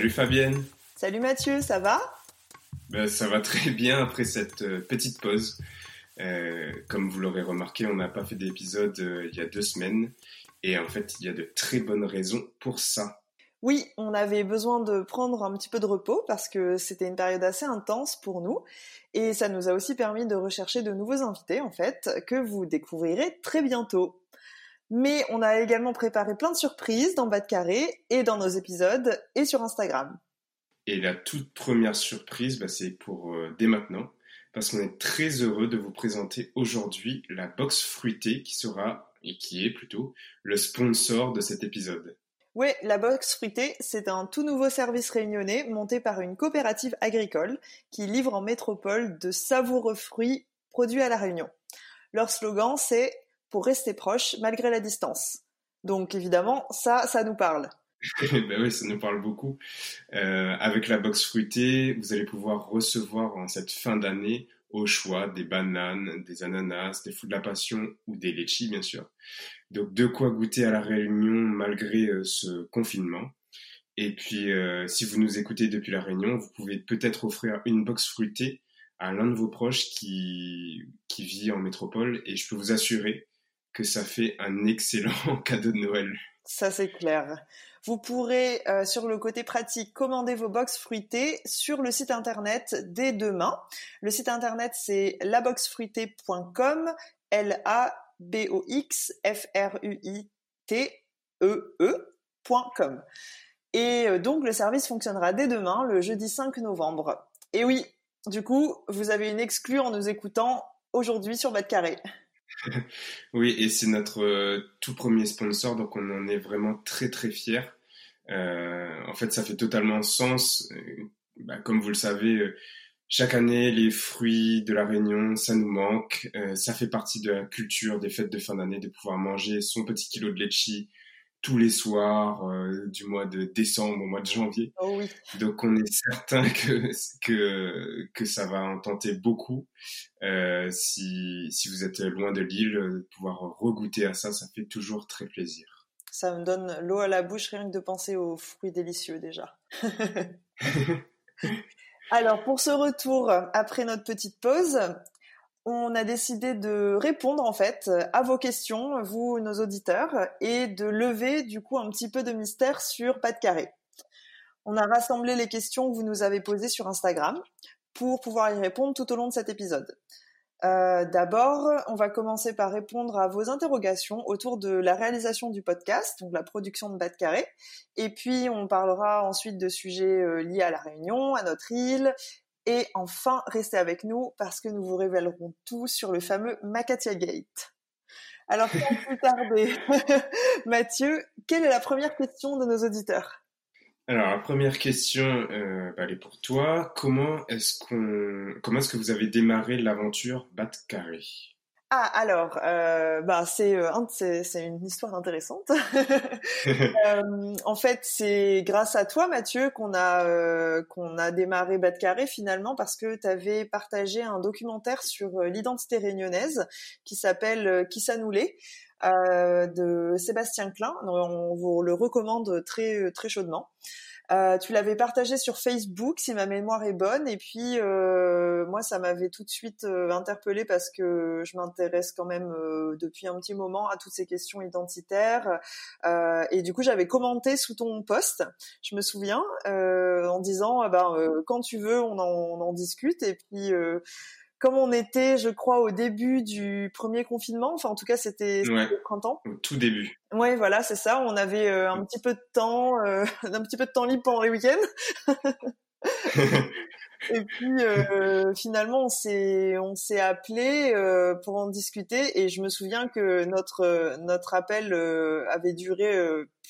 Salut Fabienne Salut Mathieu, ça va? Ben, Ça va très bien après cette euh, petite pause. Euh, comme vous l'aurez remarqué, on n'a pas fait d'épisode euh, il y a deux semaines. Et en fait, il y a de très bonnes raisons pour ça. Oui, on avait besoin de prendre un petit peu de repos parce que c'était une période assez intense pour nous. Et ça nous a aussi permis de rechercher de nouveaux invités, en fait, que vous découvrirez très bientôt. Mais on a également préparé plein de surprises dans Bas de Carré et dans nos épisodes et sur Instagram. Et la toute première surprise, bah, c'est pour euh, dès maintenant, parce qu'on est très heureux de vous présenter aujourd'hui la box fruitée qui sera, et qui est plutôt, le sponsor de cet épisode. Oui, la box fruitée, c'est un tout nouveau service réunionnais monté par une coopérative agricole qui livre en métropole de savoureux fruits produits à La Réunion. Leur slogan, c'est pour rester proche malgré la distance. Donc évidemment, ça, ça nous parle. ben oui, ça nous parle beaucoup. Euh, avec la box fruitée, vous allez pouvoir recevoir en cette fin d'année au choix des bananes, des ananas, des fous de la passion ou des litchis bien sûr. Donc de quoi goûter à la Réunion malgré euh, ce confinement. Et puis euh, si vous nous écoutez depuis la Réunion, vous pouvez peut-être offrir une box fruitée à l'un de vos proches qui vit en métropole et je peux vous assurer que ça fait un excellent cadeau de Noël. Ça c'est clair. Vous pourrez, euh, sur le côté pratique, commander vos box fruitées sur le site internet dès demain. Le site internet c'est laboxfruitée.com, L-A-B-O-X-F-R-U-I-T-E-E.com. Et euh, donc le service fonctionnera dès demain, le jeudi 5 novembre. Et oui, du coup, vous avez une exclue en nous écoutant aujourd'hui sur Bas de Carré. oui, et c'est notre euh, tout premier sponsor, donc on en est vraiment très très fiers. Euh, en fait, ça fait totalement sens. Euh, bah, comme vous le savez, chaque année, les fruits de la Réunion, ça nous manque. ça fait partie de la culture des fêtes de fin d'année de pouvoir manger son petit kilo de litchi tous les soirs euh, du mois de décembre au mois de janvier. Oh oui. Donc on est certain que, que, que ça va en tenter beaucoup. Euh, si, si vous êtes loin de l'île, euh, pouvoir regoûter à ça, ça fait toujours très plaisir. Ça me donne l'eau à la bouche rien que de penser aux fruits délicieux déjà. Alors pour ce retour, après notre petite pause, on a décidé de répondre en fait à vos questions, vous nos auditeurs, et de lever du coup un petit peu de mystère sur Pas de carré. On a rassemblé les questions que vous nous avez posées sur Instagram pour pouvoir y répondre tout au long de cet épisode. Euh, d'abord, on va commencer par répondre à vos interrogations autour de la réalisation du podcast, donc la production de Bas de Carré. Et puis, on parlera ensuite de sujets euh, liés à la Réunion, à notre île, et enfin, restez avec nous parce que nous vous révélerons tout sur le fameux Makatia Gate. Alors, sans plus tarder, Mathieu, quelle est la première question de nos auditeurs? Alors, la première question, euh, bah, elle est pour toi. Comment est-ce qu'on, comment est-ce que vous avez démarré l'aventure Bat Carré ah alors, euh, bah c'est euh, c'est une histoire intéressante. euh, en fait, c'est grâce à toi, Mathieu, qu'on a euh, qu'on a démarré Bas de Carré finalement parce que tu avais partagé un documentaire sur euh, l'identité réunionnaise qui s'appelle Qui ça nous l'est de Sébastien Klein. On vous le recommande très très chaudement. Euh, tu l'avais partagé sur Facebook, si ma mémoire est bonne, et puis euh, moi ça m'avait tout de suite euh, interpellée parce que je m'intéresse quand même euh, depuis un petit moment à toutes ces questions identitaires, euh, et du coup j'avais commenté sous ton post, je me souviens, en disant ben quand tu veux on en, on en discute, et puis comme on était, je crois, au début du premier confinement, enfin en tout cas c'était le printemps. Au tout début. Ouais, voilà, c'est ça. On avait euh, un petit peu de temps, euh, un petit peu de temps libre pendant les week-ends. et puis euh, finalement on s'est on s'est appelé euh, pour en discuter et je me souviens que notre notre appel euh, avait duré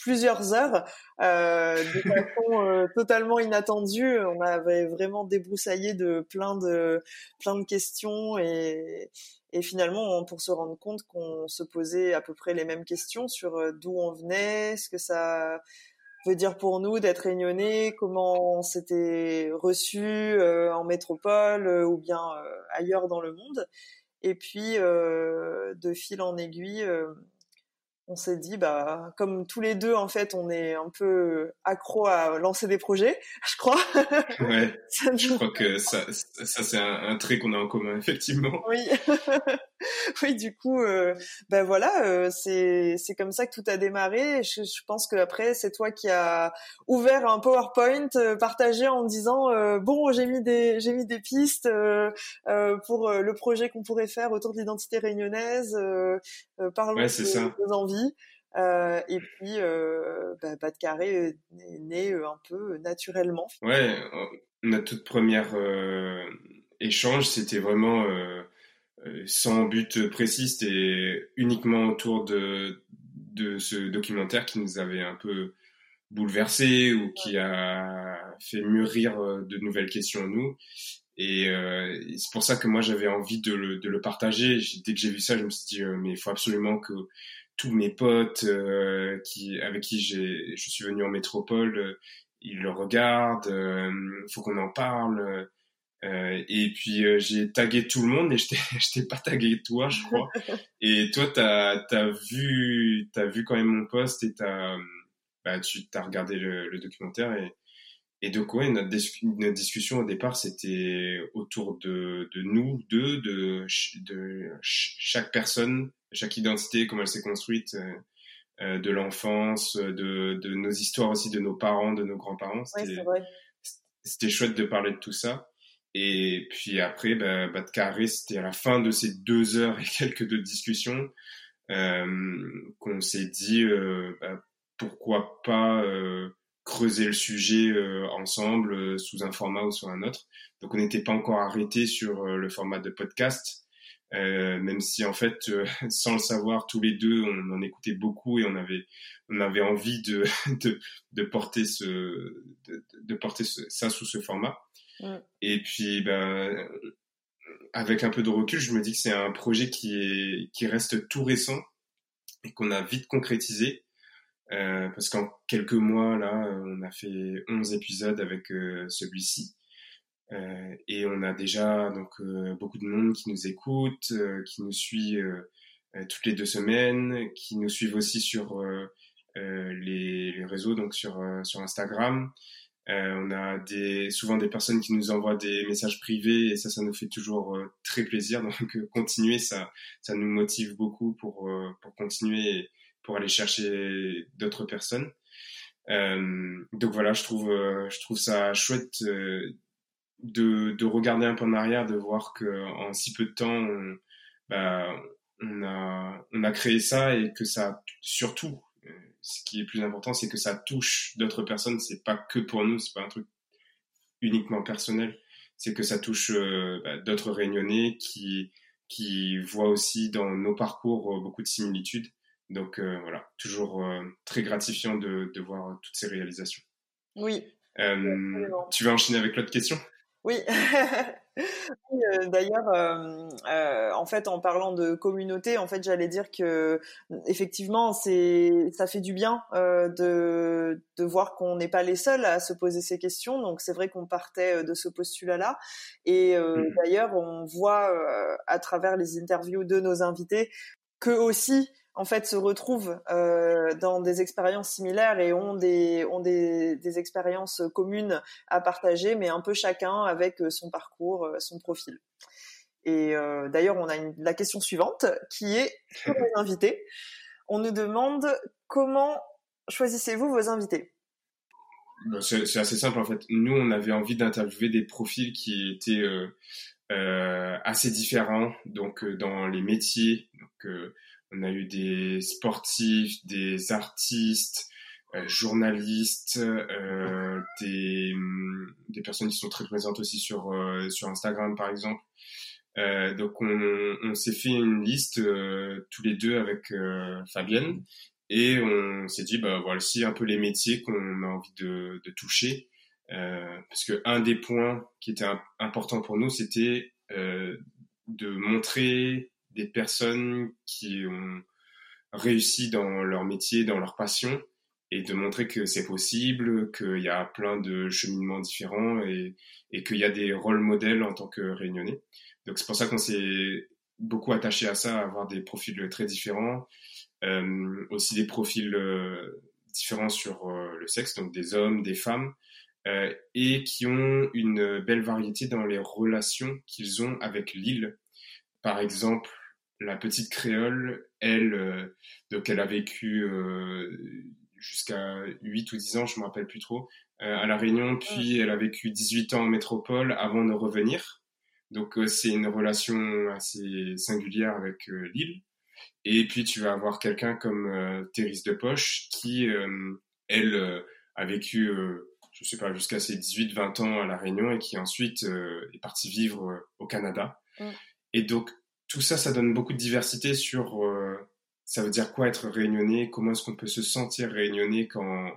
plusieurs heures de façon totalement inattendue. On avait vraiment débroussaillé de plein de plein de questions et et finalement pour se rendre compte qu'on se posait à peu près les mêmes questions sur d'où on venait, ce que ça veut dire pour nous d'être réunionnais, comment on s'était reçu euh, en métropole euh, ou bien euh, ailleurs dans le monde. Et puis, de fil en aiguille, on s'est dit, bah, comme tous les deux, en fait, on est un peu accro à lancer des projets, je crois. Ouais, je crois que ça, ça c'est un, trait qu'on a en commun, effectivement. Oui, oui, du coup, euh, ben voilà, euh, c'est c'est comme ça que tout a démarré. Je, je pense que après, c'est toi qui as ouvert un PowerPoint euh, partagé en disant, euh, bon, j'ai mis des j'ai mis des pistes pour le projet qu'on pourrait faire autour de l'identité réunionnaise. parlons ouais, de nos envies. Euh, et puis, euh, bah, Bas de Carré est né euh, un peu naturellement. Ouais, notre toute première échange, c'était vraiment sans but précis, c'était uniquement autour de, de ce documentaire qui nous avait un peu bouleversé ou qui a fait mûrir de nouvelles questions en nous. Et, c'est pour ça que moi j'avais envie de le, de le partager. Dès que j'ai vu ça, je me suis dit mais il faut absolument que tous mes potes euh, qui avec qui j'ai je suis venu en métropole euh, ils le regardent euh, faut qu'on en parle euh, et puis j'ai tagué tout le monde et je t'ai je t'ai pas tagué toi je crois. Et toi t'as t'as vu t'as vu quand même mon post et t'as bah tu t'as regardé le, le, documentaire et et donc ouais notre, notre discussion au départ c'était autour de de nous deux de de chaque personne chaque identité, comment elle s'est construite euh, euh, de l'enfance, de, de, nos histoires aussi, de nos parents, de nos grands-parents. C'était chouette de parler de tout ça. Et puis après, bah, bah de carré, c'était à la fin de ces deux heures et quelques de discussion euh, qu'on s'est dit euh, bah, pourquoi pas euh, creuser le sujet euh, ensemble sous un format ou sur un autre. Donc on n'était pas encore arrêté sur le format de podcast, euh, même si en fait, euh, sans le savoir, tous les deux, on en écoutait beaucoup et on avait, on avait envie de, de, de porter ce, de, de porter ça sous ce format. Et puis, ben, avec un peu de recul, je me dis que c'est un projet qui est, qui reste tout récent et qu'on a vite concrétisé. Euh, parce qu'en quelques mois, là, on a fait 11 épisodes avec euh, celui-ci. Euh, et on a déjà donc euh, beaucoup de monde qui nous écoute, euh, qui nous suit toutes les deux semaines, qui nous suivent aussi sur les, les, réseaux, donc sur sur Instagram. on a des, souvent des personnes qui nous envoient des messages privés et ça, ça nous fait toujours très plaisir. Donc, continuer, ça, ça nous motive beaucoup pour, pour continuer pour aller chercher d'autres personnes. donc voilà, je trouve, je trouve ça chouette de, de, regarder un peu en arrière, de voir que en si peu de temps, on, bah, on, a, on a créé ça et que ça, surtout, euh, ce qui est plus important, c'est que ça touche d'autres personnes. C'est pas que pour nous, c'est pas un truc uniquement personnel. C'est que ça touche euh, bah, d'autres réunionnais qui, qui voient aussi dans nos parcours euh, beaucoup de similitudes. Donc voilà, toujours très gratifiant de, de voir toutes ces réalisations. Oui. tu vas enchaîner avec l'autre question? Oui. Euh, d'ailleurs, euh, euh, en fait, en parlant de communauté, en fait, j'allais dire que effectivement, c'est ça fait du bien de de voir qu'on n'est pas les seuls à se poser ces questions. Donc, c'est vrai qu'on partait de ce postulat-là. Et mmh. d'ailleurs, on voit à travers les interviews de nos invités que aussi en fait se retrouvent euh, dans des expériences similaires et ont des ont des, des, expériences communes à partager, mais un peu chacun avec euh, son parcours, euh, son profil. Et euh, d'ailleurs, on a une, la question suivante qui est pour les invités. On nous demande comment choisissez-vous vos invités? Bah, C'est assez simple en fait. Nous, on avait envie d'interviewer des profils qui étaient euh, assez différents, donc dans les métiers. Donc, on a eu des sportifs, des artistes, journalistes, des, hum, des personnes qui sont très présentes aussi sur, sur Instagram par exemple. donc on, on s'est fait une liste tous les deux avec Fabienne et on s'est dit bah voici un peu les métiers qu'on a envie de, de toucher euh, parce que un des points qui était important pour nous c'était euh, de montrer des personnes qui ont réussi dans leur métier, dans leur passion, et de montrer que c'est possible, qu'il y a plein de cheminements différents et, qu'il y a des rôles modèles en tant que réunionnais. Donc c'est pour ça qu'on s'est beaucoup attaché à ça, à avoir des profils très différents, euh, aussi des profils euh, différents sur euh, le sexe, donc des hommes, des femmes, et qui ont une belle variété dans les relations qu'ils ont avec l'île. Par exemple, la petite créole, elle, euh, donc elle a vécu euh, jusqu'à 8 ou 10 ans, je me rappelle plus trop, à La Réunion, puis elle a vécu 18 ans en métropole avant de revenir. Donc c'est une relation assez singulière avec l'île. Et puis tu vas avoir quelqu'un comme Thérèse de Poche qui, elle, a vécu je sais pas, jusqu'à ses 18-20 ans à La Réunion et qui ensuite euh, est parti vivre euh, au Canada. Mm. Et donc, tout ça, ça donne beaucoup de diversité sur euh, ça veut dire quoi être réunionnais, comment est-ce qu'on peut se sentir réunionnais quand,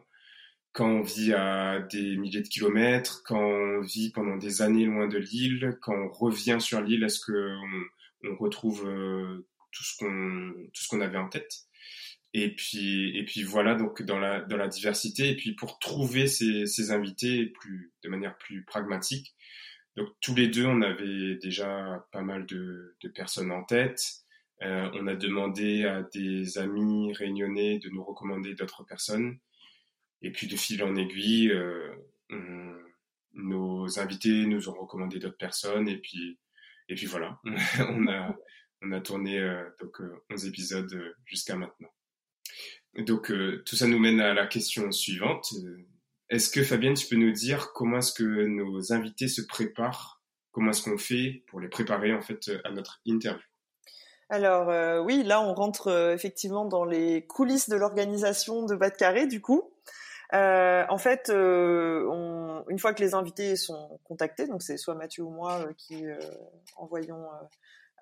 quand on vit à des milliers de kilomètres, quand on vit pendant des années loin de l'île, quand on revient sur l'île, est-ce qu'on on retrouve tout ce qu'on tout ce qu'on avait en tête? Et puis, et puis voilà, donc dans la, dans la diversité, et puis pour trouver ces, ces invités plus, de manière plus pragmatique. Donc tous les deux, on avait déjà pas mal de, de personnes en tête. Euh, on a demandé à des amis réunionnais de nous recommander d'autres personnes. Et puis de fil en aiguille, euh, nos invités nous ont recommandé d'autres personnes. Et puis, et puis voilà, on a, on a tourné euh, donc 11 épisodes jusqu'à maintenant. Donc euh, tout ça nous mène à la question suivante. Est-ce que Fabienne, tu peux nous dire comment est-ce que nos invités se préparent? Comment est-ce qu'on fait pour les préparer en fait à notre interview? Alors euh, oui, là on rentre euh, effectivement dans les coulisses de l'organisation de Bas de Carré du coup. en fait, une fois que les invités sont contactés, donc c'est soit Mathieu ou moi qui envoyons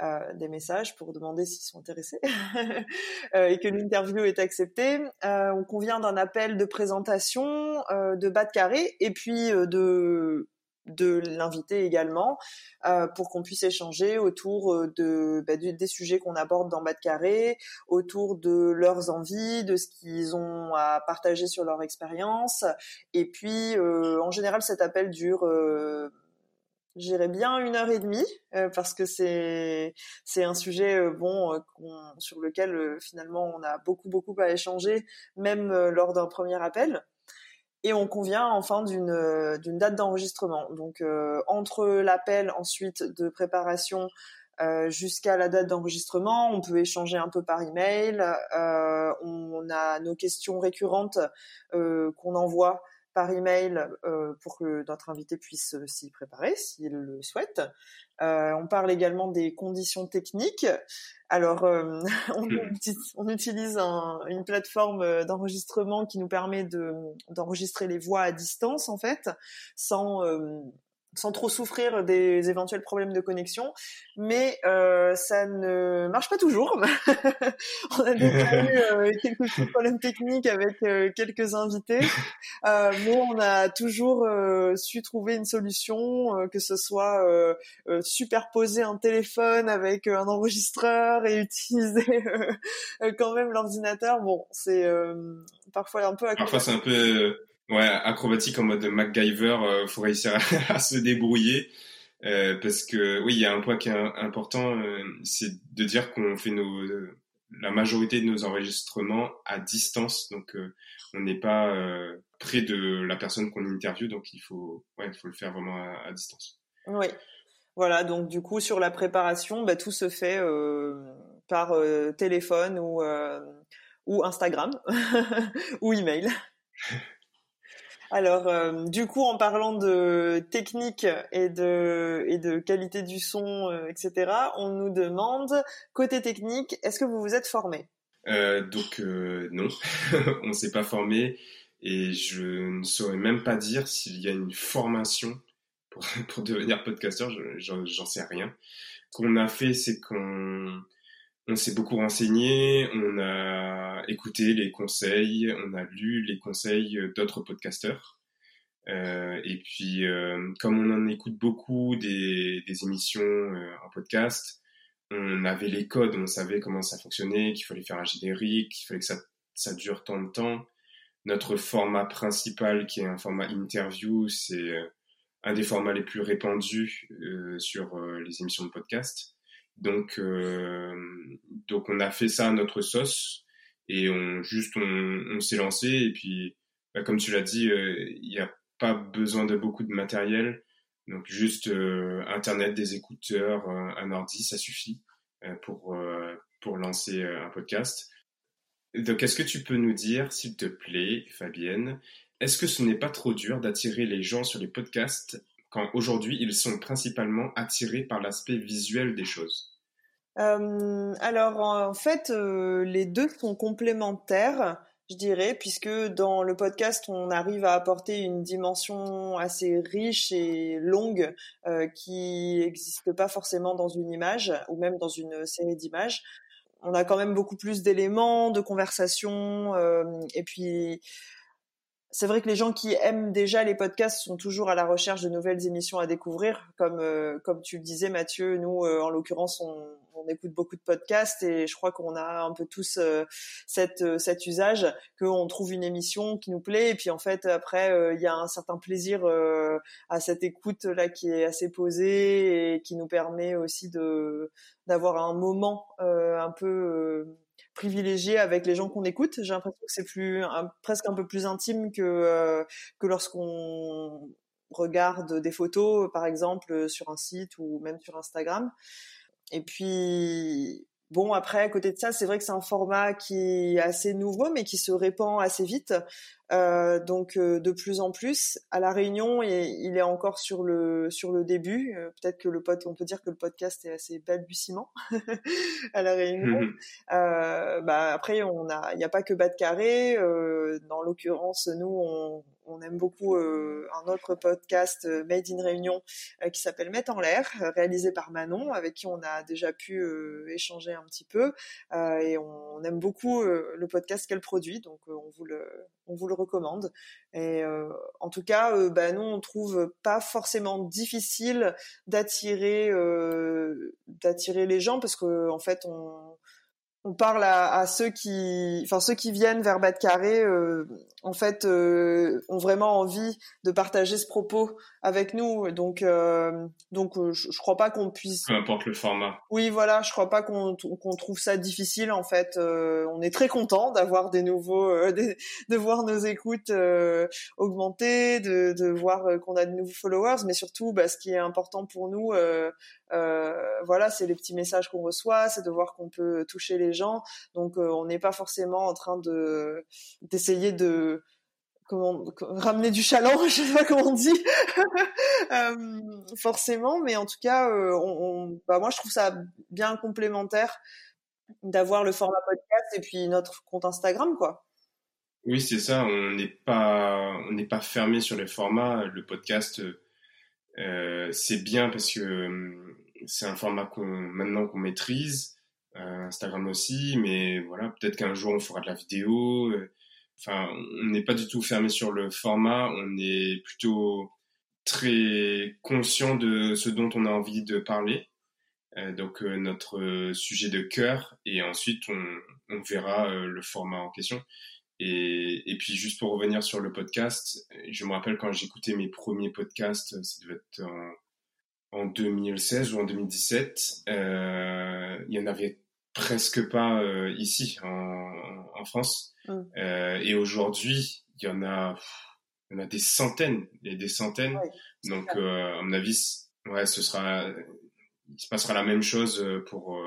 euh, des messages pour demander s'ils sont intéressés euh, et que l'interview est acceptée. Euh, on convient d'un appel de présentation de bas de carré et puis de de l'invité également pour qu'on puisse échanger autour de bah, des sujets qu'on aborde dans bas de carré, autour de leurs envies, de ce qu'ils ont à partager sur leur expérience. Et puis en général cet appel dure J'irais bien une heure et demie euh, parce que c'est c'est un sujet euh, bon euh, sur lequel finalement on a beaucoup beaucoup à échanger même lors d'un premier appel. Et on convient enfin d'une d'une date d'enregistrement. Donc entre l'appel ensuite de préparation jusqu'à la date d'enregistrement on peut échanger un peu par email on a nos questions récurrentes qu'on envoie par email euh, pour que notre invité puisse euh, s'y préparer s'il le souhaite. Euh, on parle également des conditions techniques. Alors, euh, on, hmm. on, utilise un, une plateforme d'enregistrement qui nous permet de d'enregistrer les voix à distance en fait, sans sans trop souffrir des éventuels problèmes de connexion, mais euh, ça ne marche pas toujours. on a déjà eu euh, quelques problèmes techniques avec euh, quelques invités, euh, mais on a toujours su trouver une solution, que ce soit superposer un téléphone avec un enregistreur et utiliser quand même l'ordinateur. Bon, c'est parfois un peu. Parfois c'est un peu Ouais, acrobatique en mode MacGyver, euh, faut réussir à, se débrouiller. Euh, parce que oui, il y a un point qui est important, euh, c'est de dire qu'on fait nos, la majorité de nos enregistrements à distance, donc on n'est pas près de la personne qu'on interviewe, donc il faut, ouais, il faut le faire vraiment à, distance. Oui, voilà. Donc du coup, sur la préparation, bah, tout se fait par téléphone ou ou Instagram ou email. Alors, euh, du coup, en parlant de technique et de, et de qualité du son, euh, etc., on nous demande, côté technique, est-ce que vous vous êtes formé? Euh, Donc, non, on ne s'est pas formé. Et je ne saurais même pas dire s'il y a une formation pour, pour devenir podcasteur, j'en sais rien. Qu'on a fait, c'est qu'on on s'est beaucoup renseigné, on a écouté les conseils, on a lu les conseils d'autres podcasteurs. Euh, et puis, euh, comme on en écoute beaucoup des, des émissions euh, en podcast, on avait les codes, on savait comment ça fonctionnait, qu'il fallait faire un générique, qu'il fallait que ça, ça dure tant de temps. Notre format principal, qui est un format interview, c'est euh, un des formats les plus répandus euh, sur les émissions de podcast. Donc, donc on a fait ça à notre sauce et on juste on, s'est lancé et puis bah, comme tu l'as dit, il y a pas besoin de beaucoup de matériel. Donc juste euh, Internet, des écouteurs, euh, un ordi, ça suffit euh, pour, pour lancer un podcast. Donc est-ce que tu peux nous dire, s'il te plaît, Fabienne, est-ce que ce n'est pas trop dur d'attirer les gens sur les podcasts quand aujourd'hui ils sont principalement attirés par l'aspect visuel des choses? Alors en fait, les deux sont complémentaires je dirais, puisque dans le podcast, on arrive à apporter une dimension assez riche et longue euh, qui n'existe pas forcément dans une image ou même dans une série d'images. On a quand même beaucoup plus d'éléments de conversation euh, et puis c'est vrai que les gens qui aiment déjà les podcasts sont toujours à la recherche de nouvelles émissions à découvrir. Comme euh, comme tu le disais, Mathieu, nous, euh, en l'occurrence, on, on, écoute beaucoup de podcasts et je crois qu'on a un peu tous euh, cette, cet usage qu'on trouve une émission qui nous plaît et puis en fait après il y a un certain plaisir à cette écoute là qui est assez posée et qui nous permet aussi de d'avoir un moment un peu privilégié avec les gens qu'on écoute. J'ai l'impression que c'est plus presque un peu plus intime que euh, que lorsqu'on regarde des photos, par exemple, sur un site ou même sur Instagram. Et puis Bon, après, à côté de ça, c'est vrai que c'est un format qui est assez nouveau, mais qui se répand assez vite. Euh, donc euh, de plus en plus à la Réunion et il est encore sur le sur le début. Euh, peut-être que le pod, on peut dire que le podcast est assez balbutiement à la Réunion. Mhm. bah après on a il n'y a pas que Bas de Carré. dans l'occurrence nous on on aime beaucoup euh, un autre podcast euh, Made in Réunion euh, qui s'appelle Mettre en l'air, réalisé par Manon, avec qui on a déjà pu échanger un petit peu. et on, aime beaucoup le podcast qu'elle produit, donc on vous le on vous le recommande. Et en tout cas, bah, nous on trouve pas forcément difficile d'attirer d'attirer les gens parce que en fait on on parle à, à, ceux qui, enfin ceux qui viennent vers Bas de Carré, euh, en fait, euh, ont vraiment envie de partager ce propos avec nous. Donc, euh, donc, je, je, crois pas qu'on puisse. Peu importe le format. Oui, voilà, je crois pas qu'on qu'on trouve ça difficile. En fait, on est très content d'avoir des nouveaux, de voir nos écoutes augmenter, de, de voir qu'on a de nouveaux followers, mais surtout, bah, ce qui est important pour nous, voilà, c'est les petits messages qu'on reçoit, c'est de voir qu'on peut toucher les gens. Donc euh, on n'est pas forcément en train de d'essayer de ramener du chaland, je sais pas comment on dit, euh, forcément, mais en tout cas, euh, bah moi je trouve ça bien complémentaire d'avoir le format podcast et puis notre compte Instagram, quoi. Oui, c'est ça. On n'est pas, on n'est pas fermé sur les formats. Le podcast, c'est bien parce que c'est un format qu'on maintenant qu'on maîtrise. Euh, Instagram aussi, mais voilà, peut-être qu'un jour on fera de la vidéo. Euh, enfin, on n'est pas du tout fermé sur le format, on est plutôt très conscient de ce dont on a envie de parler. Euh, donc notre sujet de cœur et ensuite on, on verra le format en question. Et, et, puis juste pour revenir sur le podcast, je me rappelle quand j'écoutais mes premiers podcasts, ça devait être en, en 2016 ou en 2017, euh, il y en avait presque pas euh, ici en, en France. Mmh. Euh, et aujourd'hui, il y en a, il y en a des centaines et des centaines. Donc, euh, à mon avis, ouais, ce sera, il se passera la même chose pour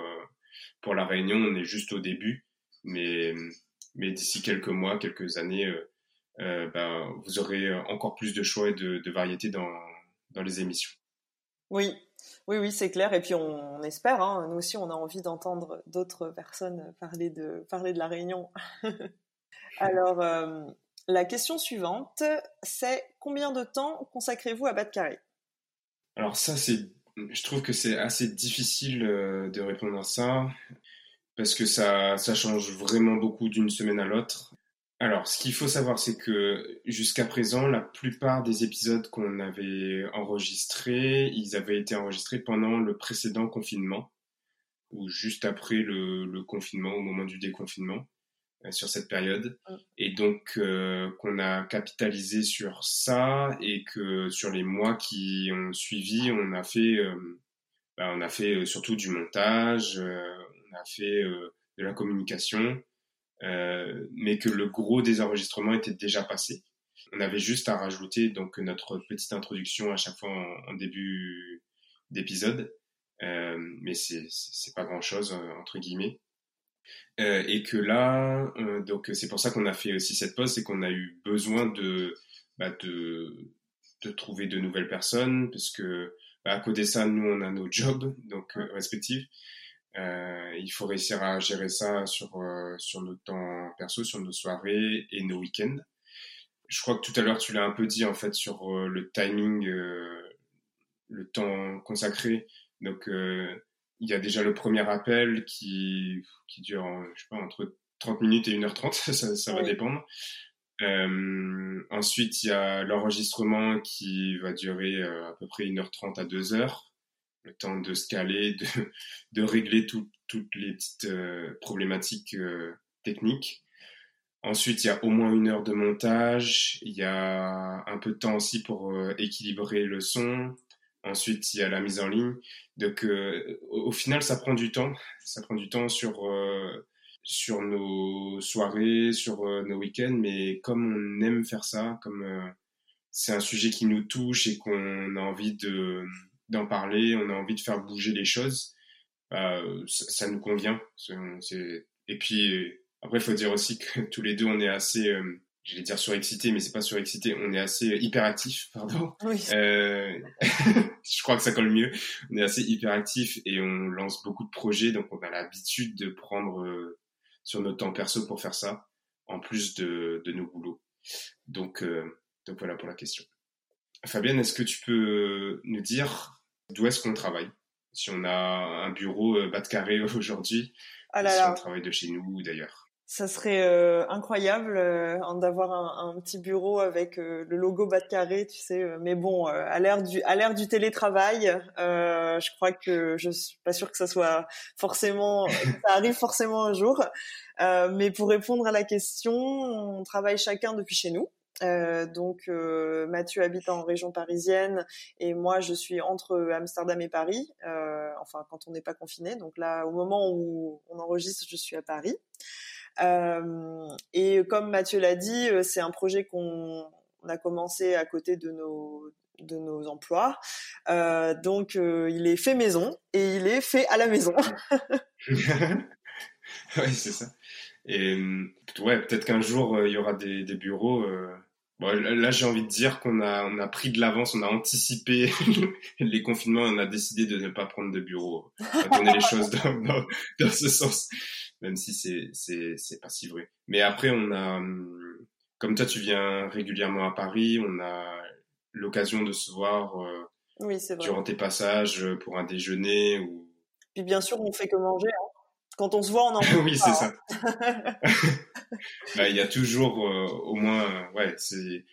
pour la Réunion. On est juste au début, mais mais d'ici quelques mois, quelques années, ben, vous aurez encore plus de choix et de, de variété dans dans les émissions. Oui, oui, oui, c'est clair. Et puis on, espère. Hein, nous aussi, on a envie d'entendre d'autres personnes parler de la Réunion. Alors, euh, la question suivante, c'est combien de temps consacrez-vous à Bas de Carré Alors ça, c'est, je trouve que c'est assez difficile de répondre à ça parce que ça, ça change vraiment beaucoup d'une semaine à l'autre. Alors, ce qu'il faut savoir, c'est que jusqu'à présent, la plupart des épisodes qu'on avait enregistrés, ils avaient été enregistrés pendant le précédent confinement, ou juste après le, confinement, au moment du déconfinement, euh, sur cette période. Mm. Et donc, euh, qu'on a capitalisé sur ça, et que sur les mois qui ont suivi, on a fait, euh, bah, on a fait surtout du montage, on a fait de la communication, euh, mais que le gros des enregistrements était déjà passé. On avait juste à rajouter donc notre petite introduction à chaque fois en, début d'épisode, euh, mais c'est pas grand chose euh, entre guillemets. Euh, et que là, euh, donc c'est pour ça qu'on a fait aussi cette pause, c'est qu'on a eu besoin de, bah, de de trouver de nouvelles personnes parce que bah, à côté de ça, nous on a nos jobs donc respectifs euh, il faut réussir à gérer ça sur, euh, sur nos temps perso, sur nos soirées et nos week-ends. Je crois que tout à l'heure, tu l'as un peu dit en fait sur euh, le timing, le temps consacré. Donc, il y a déjà le premier appel qui, qui dure, je sais pas, entre 30 minutes et 1h30, ça, ça va dépendre. Euh, ensuite, il y a l'enregistrement qui va durer à peu près 1h30 à 2h le temps de se caler, de, de régler toutes les petites euh, problématiques euh, techniques. Ensuite, il y a au moins une heure de montage. Il y a un peu de temps aussi pour euh, équilibrer le son. Ensuite, il y a la mise en ligne. Donc, au, final, ça prend du temps. Ça prend du temps sur sur nos soirées, sur nos week-ends. Mais comme on aime faire ça, comme c'est un sujet qui nous touche et qu'on a envie de d'en parler, on a envie de faire bouger les choses, bah, ça, nous convient. Et puis après, il faut dire aussi que tous les deux, on est assez, euh, j'allais dire surexcité, mais c'est pas surexcité, on est assez hyperactif, pardon. Euh, je crois que ça colle mieux. On est assez hyperactif et on lance beaucoup de projets, donc on a l'habitude de prendre euh, sur notre temps perso pour faire ça, en plus de, de nos boulots. Donc, euh, donc voilà pour la question. Fabienne, est-ce que tu peux nous dire d'où est-ce qu'on travaille Si on a un bureau euh, bas de carré aujourd'hui, ah si on travaille de chez nous ou d'ailleurs ça serait euh, incroyable euh, d'avoir un, petit bureau avec le logo bas de carré, tu sais. mais bon, à l'ère du à l'ère du télétravail, je crois que je suis pas sûre que ça soit forcément ça arrive forcément un jour. mais pour répondre à la question, on travaille chacun depuis chez nous. Euh, donc euh, Mathieu habite en région parisienne et moi je suis entre Amsterdam et Paris, euh, enfin quand on n'est pas confiné. Donc là, au moment où on enregistre, je suis à Paris. Euh, et comme Mathieu l'a dit, euh, c'est un projet qu'on a commencé à côté de nos de nos emplois. donc il est fait maison et il est fait à la maison. oui, c'est ça. Et ouais, peut-être qu'un jour il y aura des, des bureaux Bon, là, j'ai envie de dire qu'on a, on a pris de l'avance, on a anticipé les confinements, on a décidé de ne pas prendre de bureau, on a tourné les choses dans, dans, dans, ce sens, même si c'est, c'est, c'est pas si vrai. Mais après, on a, comme toi, tu viens régulièrement à Paris, on a l'occasion de se voir euh, oui, durant tes passages pour un déjeuner ou. Puis bien sûr, on fait que manger. Hein. Quand on se voit, on en Oui, c'est ça. Bah, il y a toujours euh, au moins, euh, ouais, c'est,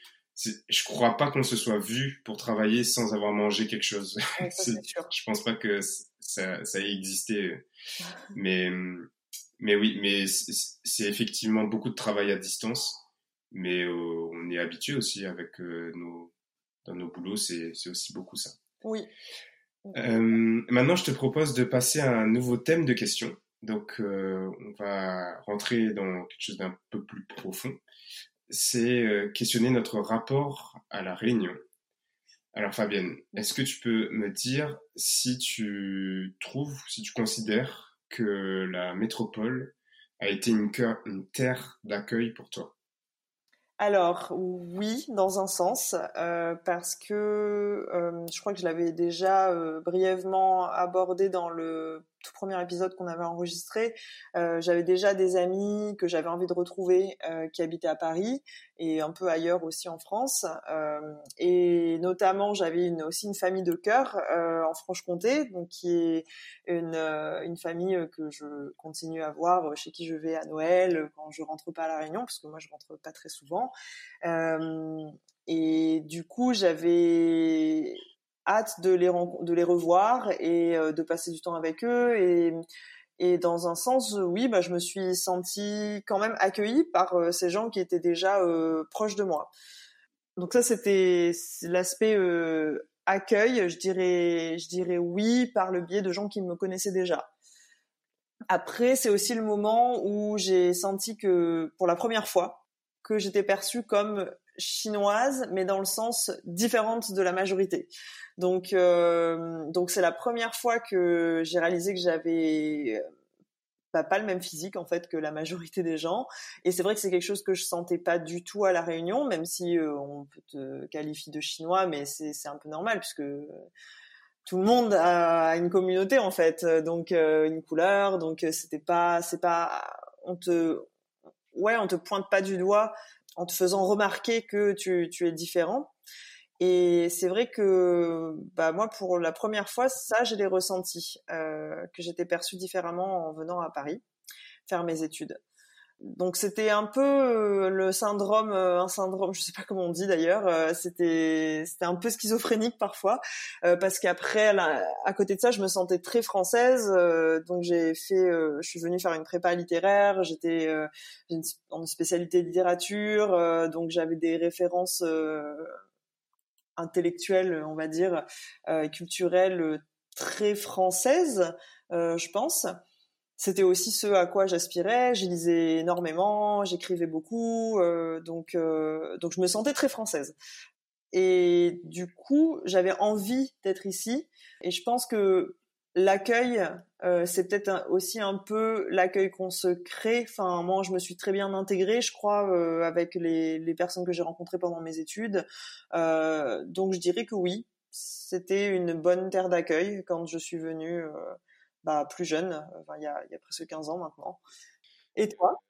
je crois pas qu'on se soit vu pour travailler sans avoir mangé quelque chose. je pense pas que ça, ça ait existé. mais, mais oui, mais c'est effectivement beaucoup de travail à distance. Mais euh, on est habitué aussi avec nos, dans nos boulots, c'est aussi beaucoup ça. Oui. maintenant, je te propose de passer à un nouveau thème de questions. Donc, euh, on va rentrer dans quelque chose d'un peu plus profond. C'est euh, questionner notre rapport à la Réunion. Alors, Fabienne, est-ce que tu peux me dire si tu trouves, si tu considères que la métropole a été une, terre d'accueil pour toi? Alors oui, dans un sens, euh, parce que je crois que je l'avais déjà brièvement abordé dans le tout premier épisode qu'on avait enregistré. j'avais déjà des amis que j'avais envie de retrouver qui habitaient à Paris, et un peu ailleurs aussi en France. et notamment, j'avais aussi une famille de cœur en Franche-Comté, donc qui est une, une famille que je continue à voir, chez qui je vais à Noël quand je rentre pas à la Réunion, parce que moi je rentre pas très souvent. et du coup, j'avais hâte de les, de les revoir et de passer du temps avec eux et et dans un sens, oui, bah, je me suis sentie quand même accueillie par euh, ces gens qui étaient déjà euh, proches de moi. Donc ça, c'était l'aspect euh, accueil. Je dirais, je dirais oui par le biais de gens qui me connaissaient déjà. Après, c'est aussi le moment où j'ai senti que, pour la première fois, que j'étais perçue comme chinoise, mais dans le sens différente de la majorité. Donc, euh, donc c'est la première fois que j'ai réalisé que j'avais euh, bah, pas le même physique en fait que la majorité des gens. Et c'est vrai que c'est quelque chose que je sentais pas du tout à la Réunion, même si euh, on peut te qualifier de chinois, mais c'est un peu normal puisque tout le monde a une communauté en fait, donc une couleur, donc c'était pas, c'est pas, on te, ouais, on te pointe pas du doigt en te faisant remarquer que tu, tu es différent. Et c'est vrai que bah moi, pour la première fois, ça, je l'ai ressenti, euh, que j'étais perçue différemment en venant à Paris faire mes études. Donc c'était un peu euh, le syndrome, euh, un syndrome, je sais pas comment on dit d'ailleurs, euh, c'était c'était un peu schizophrénique parfois, parce qu'après, à côté de ça, je me sentais très française, donc j'ai fait, je suis venue faire une prépa littéraire, j'étais en spécialité littérature, donc j'avais des références intellectuelles, on va dire, culturelles très françaises, je pense c'était aussi ce à quoi j'aspirais. J'y lisais énormément, j'écrivais beaucoup, euh, donc euh, donc je me sentais très française. Et du coup, j'avais envie d'être ici. Et je pense que l'accueil, euh, c'est peut-être aussi un peu l'accueil qu'on se crée. Enfin, moi, je me suis très bien intégrée, je crois, avec les, les, personnes que j'ai rencontrées pendant mes études. donc, je dirais que oui, c'était une bonne terre d'accueil quand je suis venue bah, plus jeune, il y, a, y, a, presque 15 ans maintenant. Et toi?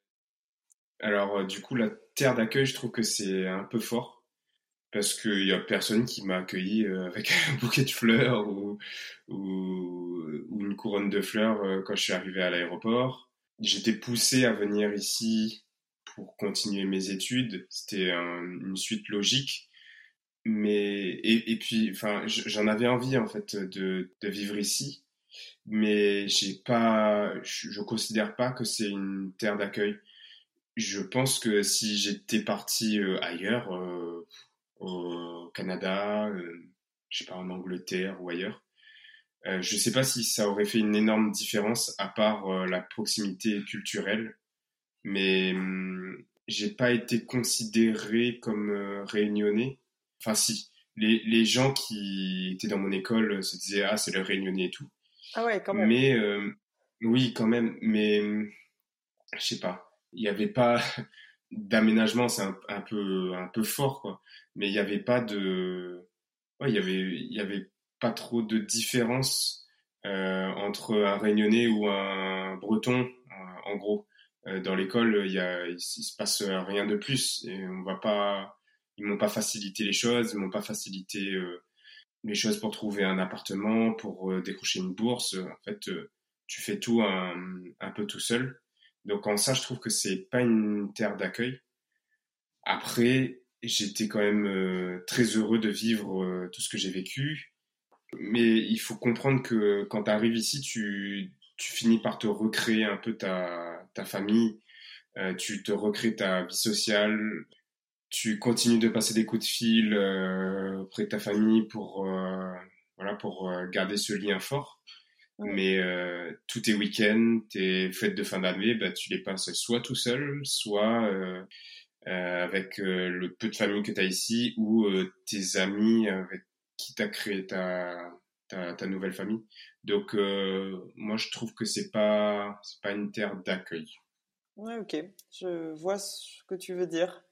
Alors, euh, du coup, la terre d'accueil, je trouve que c'est un peu fort parce qu'il y a personne qui m'a accueilli euh, avec un bouquet de fleurs ou, ou, une couronne de fleurs euh, quand je suis arrivé à l'aéroport. J'étais poussé à venir ici pour continuer mes études. C'était une suite logique. Mais et, puis, enfin, j'en avais envie en fait de vivre ici mais j'ai pas, je, je, considère pas que c'est une terre d'accueil. Je pense que si j'étais parti euh, ailleurs, euh, au Canada, euh, je sais pas en Angleterre ou ailleurs, euh, je sais pas si ça aurait fait une énorme différence à part la proximité culturelle, mais hum, j'ai pas été considéré comme réunionnais. Enfin si, les, les gens qui étaient dans mon école se disaient ah c'est le réunionnais et tout. Ah ouais, quand même. Mais euh, oui, quand même. Mais je sais pas. Il n'y avait pas d'aménagement, c'est un, peu un peu fort quoi. Mais il n'y avait pas de, il y avait il y avait pas trop de différence euh, entre un Réunionnais ou un Breton, en gros. Euh, dans l'école, il y se passe rien de plus et on va pas, ils m'ont pas facilité les choses, ils m'ont pas facilité euh, les choses pour trouver un appartement, pour euh, décrocher une bourse. En fait, euh, tu fais tout un, un, peu tout seul. Donc en ça, je trouve que c'est pas une terre d'accueil. Après, j'étais quand même euh, très heureux de vivre tout ce que j'ai vécu. Mais il faut comprendre que quand tu arrives ici, tu, tu finis par te recréer un peu ta, ta famille, tu te recrées ta vie sociale, tu continues de passer des coups de fil euh, auprès de ta famille pour euh, voilà pour euh, garder ce lien fort. Mais euh, tous tes week-ends, tes fêtes de fin d'année, bah, tu les passes soit tout seul, soit avec le peu de famille que tu as ici ou tes amis avec qui tu as créé ta, ta, ta, nouvelle famille. Donc moi je trouve que c'est pas pas une terre d'accueil. Ouais, ok, je vois ce que tu veux dire.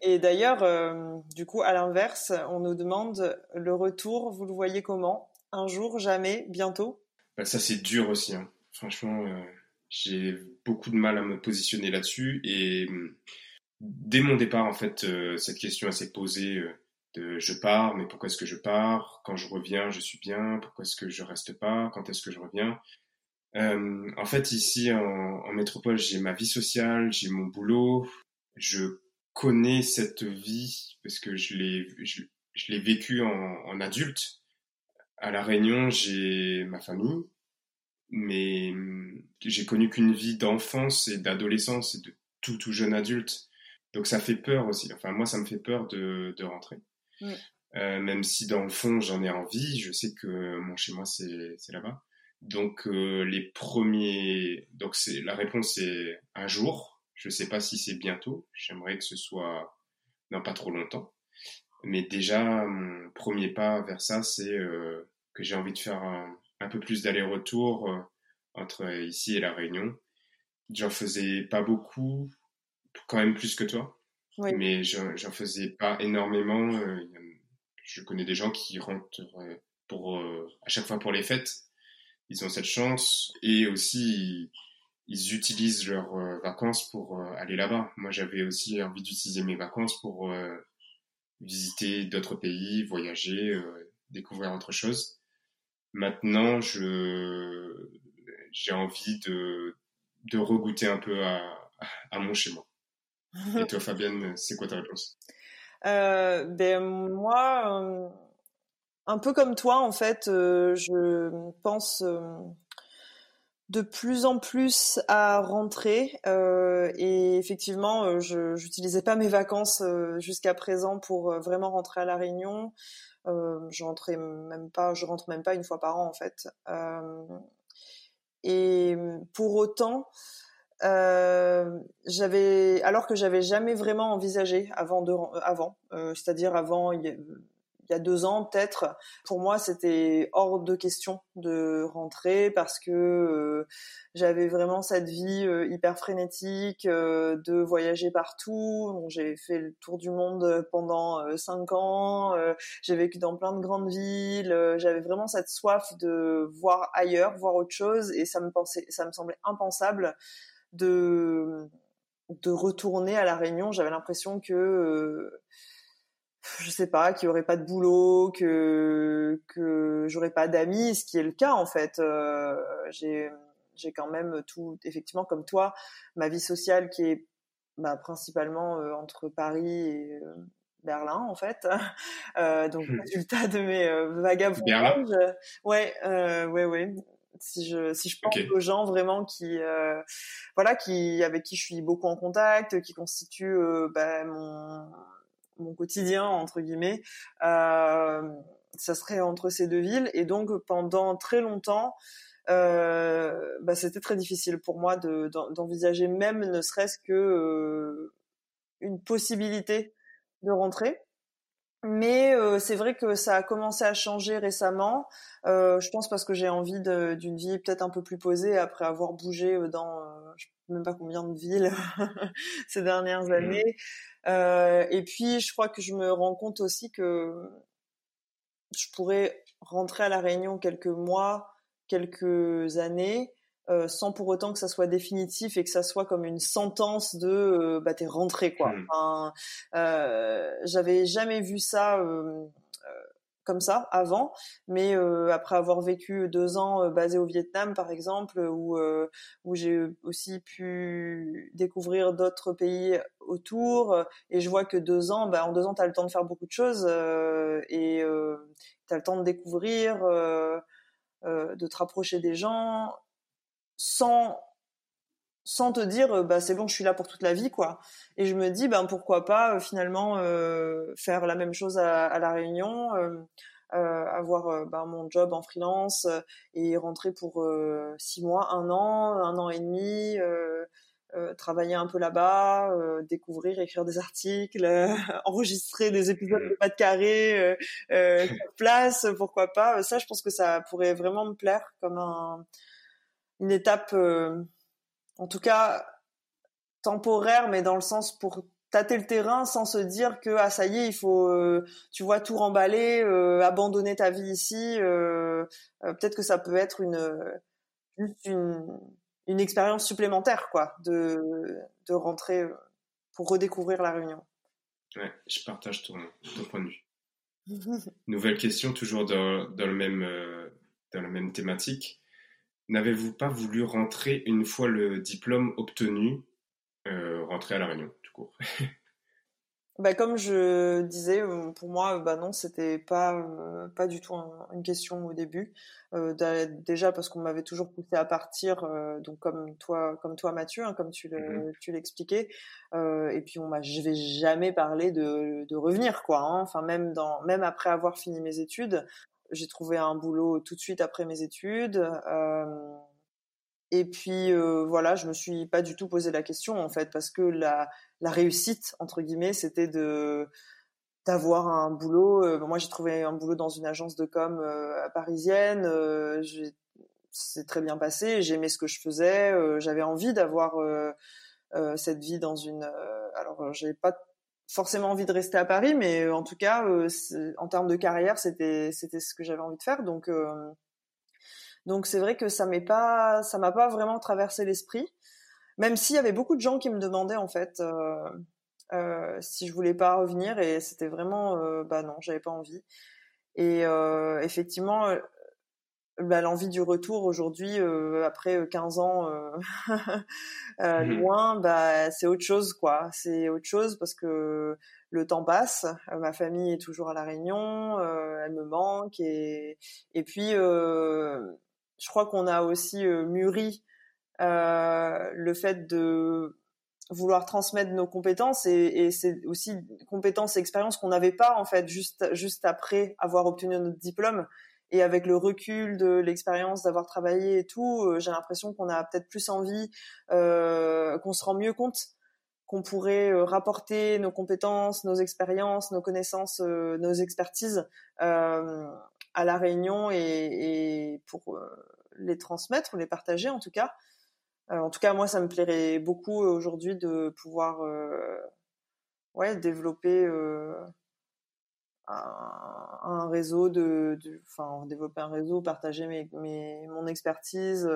Et d'ailleurs, euh, du coup, à l'inverse, on nous demande le retour, vous le voyez comment? Un jour, jamais, bientôt? Bah, Ça, c'est dur aussi. Hein. Franchement, euh, j'ai beaucoup de mal à me positionner là-dessus. Et dès mon départ, en fait, cette question s'est posée de je pars, mais pourquoi est-ce que je pars? Quand je reviens, je suis bien. Pourquoi est-ce que je reste pas? Quand est-ce que je reviens? Euh, En fait, ici en, en métropole, j'ai ma vie sociale, j'ai mon boulot. Je connais cette vie parce que je l'ai je, je l'ai vécu en, en, adulte. À la Réunion, j'ai ma famille, mais j'ai connu qu'une vie d'enfance et d'adolescence et de tout tout jeune adulte. Donc ça fait peur aussi. Enfin moi, ça me fait peur de, de rentrer. Euh, même si dans le fond j'en ai envie, je sais que mon chez moi c'est là-bas. Donc euh, les premiers, donc c'est la réponse c'est un jour. Je sais pas si c'est bientôt. J'aimerais que ce soit dans pas trop longtemps. Mais déjà mon premier pas vers ça c'est euh, que j'ai envie de faire un, un peu plus d'aller-retour entre ici et la Réunion. J'en faisais pas beaucoup, quand même plus que toi. Oui. Mais j'en faisais pas énormément. Euh, je connais des gens qui rentrent pour, euh, à chaque fois pour les fêtes. Ils ont cette chance. Et aussi, ils utilisent leurs euh, vacances pour aller là-bas. Moi, j'avais aussi envie d'utiliser mes vacances pour visiter d'autres pays, voyager, découvrir autre chose. Maintenant, je j'ai envie de de regoûter un peu à, à mon schéma. Et toi, Fabienne, c'est quoi ta réponse? Euh, Ben moi, euh, un peu comme toi, en fait, euh, je pense euh, de plus en plus à rentrer. Euh, et effectivement, je n'utilisais pas mes vacances jusqu'à présent pour vraiment rentrer à la Réunion. je rentrais même pas, je rentre même pas une fois par an en fait. et pour autant, euh, j'avais, alors que j'avais jamais vraiment envisagé avant de, avant, euh, c'est-à-dire avant il y, a, deux ans peut-être. Pour moi, c'était hors de question de rentrer parce que euh, j'avais vraiment cette vie euh, hyper frénétique euh, de voyager partout. J'ai fait le tour du monde pendant cinq ans. j'ai vécu dans plein de grandes villes. j'avais vraiment cette soif de voir ailleurs, voir autre chose, et ça me pensait, ça me semblait impensable de de retourner à la Réunion. J'avais l'impression que je sais pas, qu'il y aurait pas de boulot, que que j'aurais pas d'amis, ce qui est le cas en fait. Euh, j'ai j'ai quand même tout, effectivement comme toi, ma vie sociale qui est bah, principalement euh, entre Paris et euh, Berlin en fait. Euh, donc mmh. résultat de mes vagabondages. Ouais, ouais, ouais si je si je pense aux gens vraiment qui euh, voilà qui avec qui je suis beaucoup en contact qui constituent euh, bah, mon mon quotidien entre guillemets euh, ça serait entre ces deux villes et donc pendant très longtemps euh, bah, c'était très difficile pour moi de d'envisager même ne serait-ce que euh, une possibilité de rentrer mais euh, c'est vrai que ça a commencé à changer récemment. Euh, je pense parce que j'ai envie d'une vie peut-être un peu plus posée après avoir bougé dans je sais même pas combien de villes ces dernières mmh. années. Euh, et puis je crois que je me rends compte aussi que je pourrais rentrer à la Réunion quelques mois, quelques années euh, sans pour autant que ça soit définitif et que ça soit comme une sentence de euh, bah t'es rentré quoi. Mmh. Enfin, euh, J'avais jamais vu ça comme ça avant, mais après avoir vécu deux ans basé au Vietnam par exemple, où où j'ai aussi pu découvrir d'autres pays autour, et je vois que deux ans, bah, en deux ans t'as le temps de faire beaucoup de choses et t'as le temps de découvrir. de te rapprocher des gens sans sans te dire euh, bah c'est bon je suis là pour toute la vie quoi. Et je me dis ben pourquoi pas euh, finalement euh, faire la même chose à, à la Réunion euh, euh avoir ben, mon job en freelance et rentrer pour six mois un an un an et demi travailler un peu là-bas découvrir écrire des articles enregistrer des épisodes de pas de carré place pourquoi pas. Ça je pense que ça pourrait vraiment me plaire comme un une étape, en tout cas temporaire, mais dans le sens pour tâter le terrain sans se dire que ah ça y est il faut euh, tu vois tout remballer euh, abandonner ta vie ici peut-être que ça peut être une une, une expérience supplémentaire quoi de de rentrer pour redécouvrir la Réunion. Ouais, je partage ton, point de vue. Nouvelle question, toujours dans, dans le même, dans la même thématique. N'avez-vous pas voulu rentrer une fois le diplôme obtenu, rentrer à la Réunion, tout court? Bah, comme je disais, euh, pour moi, bah non, c'était pas euh, pas du tout une question au début. Euh, déjà parce qu'on m'avait toujours poussé à partir, donc comme toi, comme toi Mathieu, hein, comme tu le, mmh tu l'expliquais. et puis on m'a, je vais jamais parler de, de revenir quoi. Hein. Enfin même dans, même après avoir fini mes études, j'ai trouvé un boulot tout de suite après mes études. Et puis voilà, je me suis pas du tout posé la question en fait parce que la, réussite entre guillemets, c'était d'avoir un boulot. moi, j'ai trouvé un boulot dans une agence de com parisienne. c'est très bien passé. J'aimais ce que je faisais. J'avais envie d'avoir cette vie dans une. alors, j'avais pas forcément envie de rester à Paris, mais en tout cas, en termes de carrière, c'était c'était ce que j'avais envie de faire. Donc donc c'est vrai que ça m'est pas, ça m'a pas vraiment traversé l'esprit, même s'il y avait beaucoup de gens qui me demandaient en fait euh, euh, si je voulais pas revenir et c'était vraiment, euh, bah non, j'avais pas envie. Et euh, effectivement, euh, bah, l'envie du retour aujourd'hui, euh, après 15 ans mmh loin, bah c'est autre chose quoi. C'est autre chose parce que le temps passe, ma famille est toujours à la Réunion, elle me manque et et puis je crois qu'on a aussi euh, mûri euh, le fait de vouloir transmettre nos compétences et, et c'est aussi compétences et expériences qu'on n'avait pas en fait juste juste après avoir obtenu notre diplôme et avec le recul de l'expérience d'avoir travaillé et tout euh, j'ai l'impression qu'on a peut-être plus envie euh, qu'on se rend mieux compte qu'on pourrait rapporter nos compétences nos expériences nos connaissances nos expertises à la réunion et, pour les transmettre, les partager en tout cas. Euh, en tout cas, moi, ça me plairait beaucoup aujourd'hui de pouvoir euh, ouais, développer euh, un, réseau de, enfin, développer un réseau, partager mes, mes mon expertise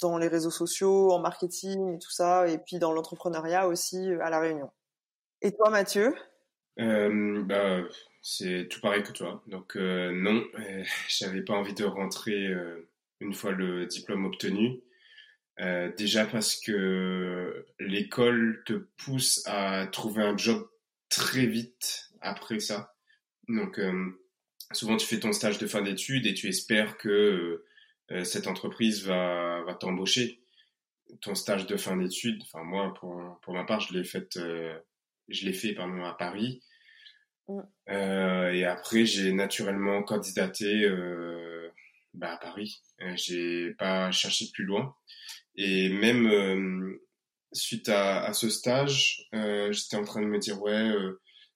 dans les réseaux sociaux, en marketing et tout ça, et puis dans l'entrepreneuriat aussi à la Réunion. Et toi, Mathieu? Bah, c'est tout pareil que toi. Donc euh, non, euh, j'avais pas envie de rentrer euh, une fois le diplôme obtenu. déjà parce que l'école te pousse à trouver un job très vite après ça. Donc souvent tu fais ton stage de fin d'études et tu espères que cette entreprise va, va t'embaucher. Ton stage de fin d'études, enfin moi pour, pour ma part je l'ai fait, je l'ai fait pardon, à Paris. Mm. Euh, et après, j'ai naturellement candidaté euh, bah, à Paris. Euh, j'ai pas cherché plus loin. Et même euh, suite à, à, ce stage, euh, j'étais en train de me dire ouais,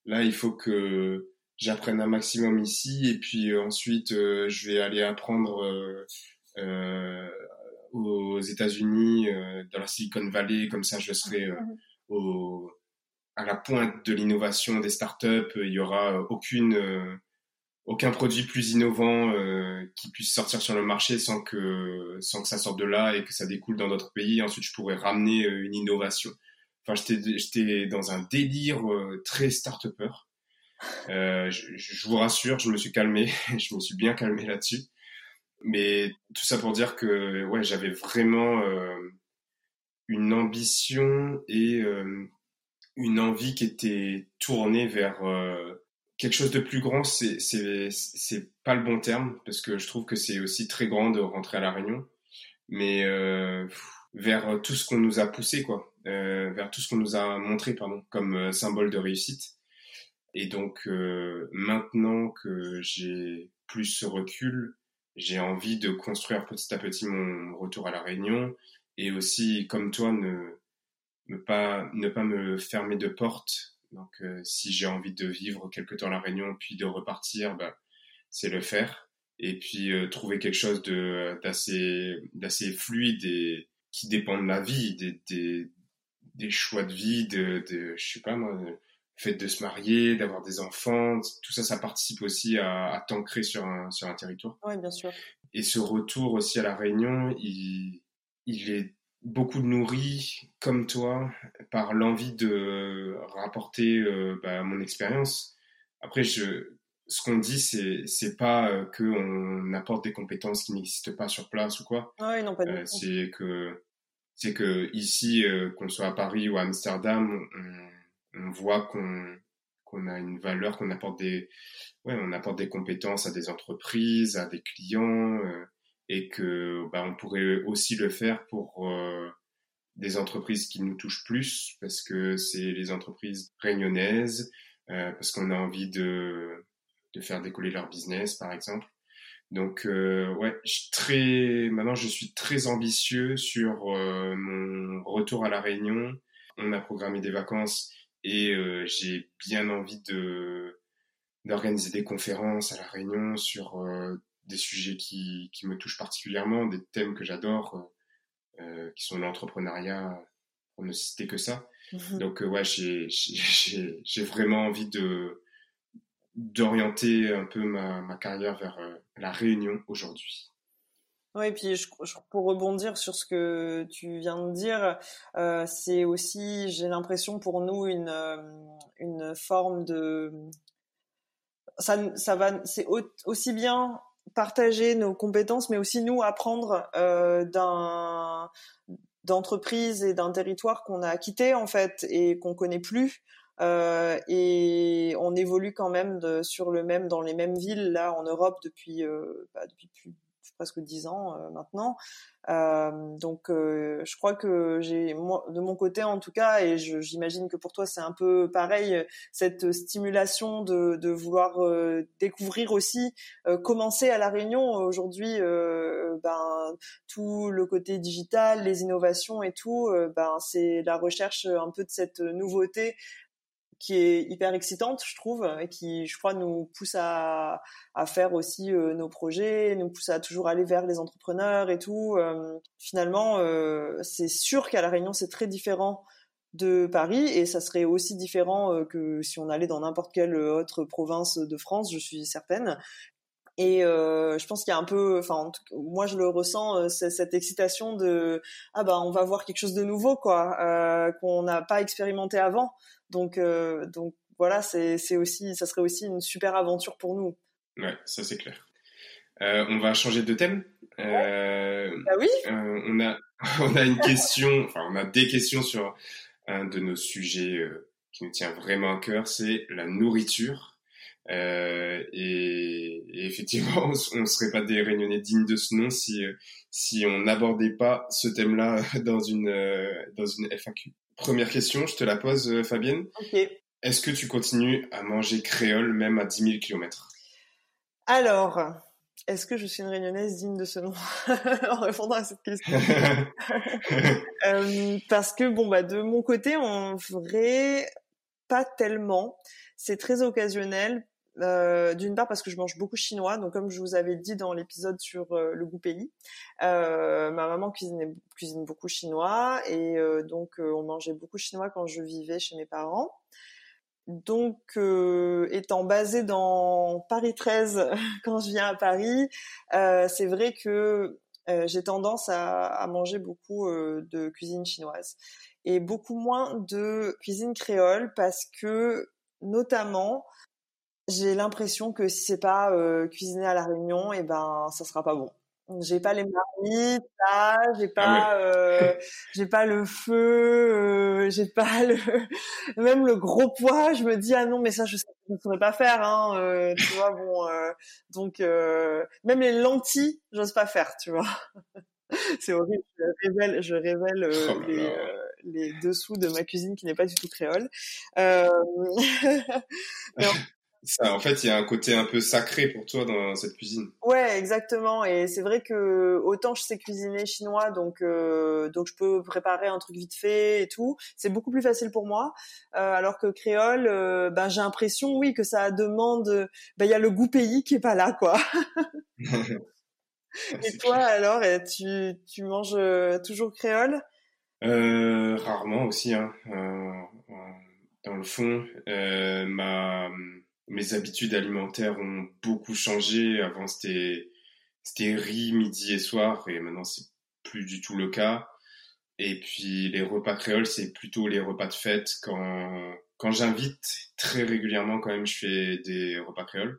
là il faut que j'apprenne un maximum ici et puis ensuite je vais aller apprendre aux États-Unis, dans la Silicon Valley, comme ça je serai au à la pointe de l'innovation des startups. Il y aura euh, aucune, euh, aucun produit plus innovant euh, qui puisse sortir sur le marché sans que, sans que ça sorte de là et que ça découle dans notre pays. Ensuite, je pourrais ramener une innovation. Enfin, j'étais dans un délire très start-upper. Euh, je, je, vous rassure, je me suis calmé, je me suis bien calmé là-dessus. Mais tout ça pour dire que ouais, j'avais vraiment euh, une ambition et euh, une envie qui était tournée vers euh, quelque chose de plus grand, c'est c'est c'est pas le bon terme parce que je trouve que c'est aussi très grand de rentrer à la Réunion, mais euh, vers tout ce qu'on nous a poussé quoi, euh, vers tout ce qu'on nous a montré pardon comme euh, symbole de réussite. Et donc euh, maintenant que j'ai plus ce recul, j'ai envie de construire petit à petit mon retour à la Réunion et aussi comme toi ne pas ne pas me fermer de porte. Donc euh, si j'ai envie de vivre quelque temps à la Réunion puis de repartir, bah, c'est le faire. Et puis euh, trouver quelque chose d'assez fluide et qui dépend de la vie, des, des, des choix de vie, de, de je sais pas moi, le fait de se marier, d'avoir des enfants, tout ça, ça participe aussi à, à t'ancrer sur un sur un territoire. Oui, bien sûr. Et ce retour aussi à la Réunion, il il est beaucoup nourri, comme toi, par l'envie de rapporter euh, bah, mon expérience. Après, je, ce qu'on dit, c'est c'est pas euh, que on apporte des compétences qui n'existent pas sur place ou quoi. Oui, non, pas du Euh, tout. c'est que c'est que ici, euh, qu'on soit à Paris ou à Amsterdam, on, on voit qu'on a une valeur, qu'on apporte des ouais, on apporte des compétences à des entreprises, à des clients, euh, et que bah, on pourrait aussi le faire pour euh, des entreprises qui nous touchent plus, parce que c'est les entreprises réunionnaises, euh, parce qu'on a envie de de faire décoller leur business, par exemple. Donc euh, ouais, je très maintenant je suis très ambitieux sur euh, mon retour à la Réunion. On a programmé des vacances et euh, j'ai bien envie de d'organiser des conférences à la Réunion sur euh, des sujets qui qui me touchent particulièrement, des thèmes que j'adore, euh, qui sont l'entrepreneuriat, pour ne citer que ça. Donc euh, ouais, j'ai j'ai j'ai vraiment envie de d'orienter un peu ma, carrière vers euh, la Réunion aujourd'hui. Oui, puis je, je- pour rebondir sur ce que tu viens de dire, euh, c'est aussi, j'ai l'impression pour nous une euh, une forme de ça ça va c'est au- aussi bien partager nos compétences, mais aussi nous apprendre euh, d'un d'entreprise et d'un territoire qu'on a quitté en fait et qu'on connaît plus. Euh, et on évolue quand même de, sur le même dans les mêmes villes là en Europe depuis euh, bah, depuis plus presque dix ans euh, maintenant. Euh, donc euh, je crois que j'ai moi de mon côté en tout cas et j'imagine que pour toi c'est un peu pareil cette stimulation de, de vouloir euh, découvrir aussi commencer à la Réunion aujourd'hui ben tout le côté digital les innovations et tout ben c'est la recherche un peu de cette nouveauté qui est hyper excitante, je trouve, et qui, je crois, nous pousse à, faire aussi euh, nos projets, nous pousse à toujours aller vers les entrepreneurs et tout. Euh, finalement, euh, c'est sûr qu'à La Réunion, c'est très différent de Paris, et ça serait aussi différent euh, que si on allait dans n'importe quelle autre province de France, je suis certaine. Et euh, je pense qu'il y a un peu, enfin, moi je le ressens, euh, cette excitation de ah bah on va voir quelque chose de nouveau quoi, euh, qu'on n'a pas expérimenté avant. Donc donc voilà, c'est c'est aussi, ça serait aussi une super aventure pour nous. Ouais, ça c'est clair. On va changer de thème. Euh, Bah oui. on a on a une question, enfin on a des questions sur un de nos sujets qui nous tient vraiment à cœur, c'est la nourriture. Euh, et, et effectivement, on ne serait pas des réunionnais dignes de ce nom si euh, si on n'abordait pas ce thème-là dans une euh, dans une FAQ. Première question, je te la pose, Fabienne. Ok. Est-ce que tu continues à manger créole même à 10 000 km Alors, est-ce que je suis une réunionnaise digne de ce nom en répondant à cette question? Euh, Parce que bon bah de mon côté, en vrai, pas tellement. C'est très occasionnel. Euh, D'une part parce que je mange beaucoup chinois, donc comme je vous avais dit dans l'épisode sur euh, le goût pays, euh, ma maman cuisine, cuisine beaucoup chinois et donc on mangeait beaucoup chinois quand je vivais chez mes parents. Donc, étant basée dans Paris 13 quand je viens à Paris, c'est vrai que j'ai tendance à, manger beaucoup de cuisine chinoise et beaucoup moins de cuisine créole parce que, notamment, j'ai l'impression que si c'est pas euh, cuisiné à la Réunion, et ben ça sera pas bon. J'ai pas les marmites, là, j'ai pas, Ah euh, j'ai pas le feu, euh, j'ai pas le, même le gros poids. Je me dis ah non mais ça je, je ne saurais pas faire, hein, euh, tu vois bon. euh, donc euh, même les lentilles, j'ose pas faire, tu vois. C'est horrible. Je révèle, je révèle euh, Oh les, euh, les dessous de ma cuisine qui n'est pas du tout créole. Euh... Ça, en fait, il y a un côté un peu sacré pour toi dans cette cuisine. Ouais, exactement. Et c'est vrai que autant je sais cuisiner chinois, donc euh, donc je peux préparer un truc vite fait et tout. C'est beaucoup plus facile pour moi. Euh, alors que créole, euh, ben j'ai l'impression, oui, que ça demande. Ben il y a le goût pays qui est pas là, quoi. Et toi alors, tu tu manges toujours créole? Rarement aussi, hein. Dans le fond, ma, mes habitudes alimentaires ont beaucoup changé. Avant, c'était, c'était riz midi et soir, et maintenant, c'est plus du tout le cas. Et puis les repas créoles, c'est plutôt les repas de fête quand quand j'invite très régulièrement quand même, je fais des repas créoles.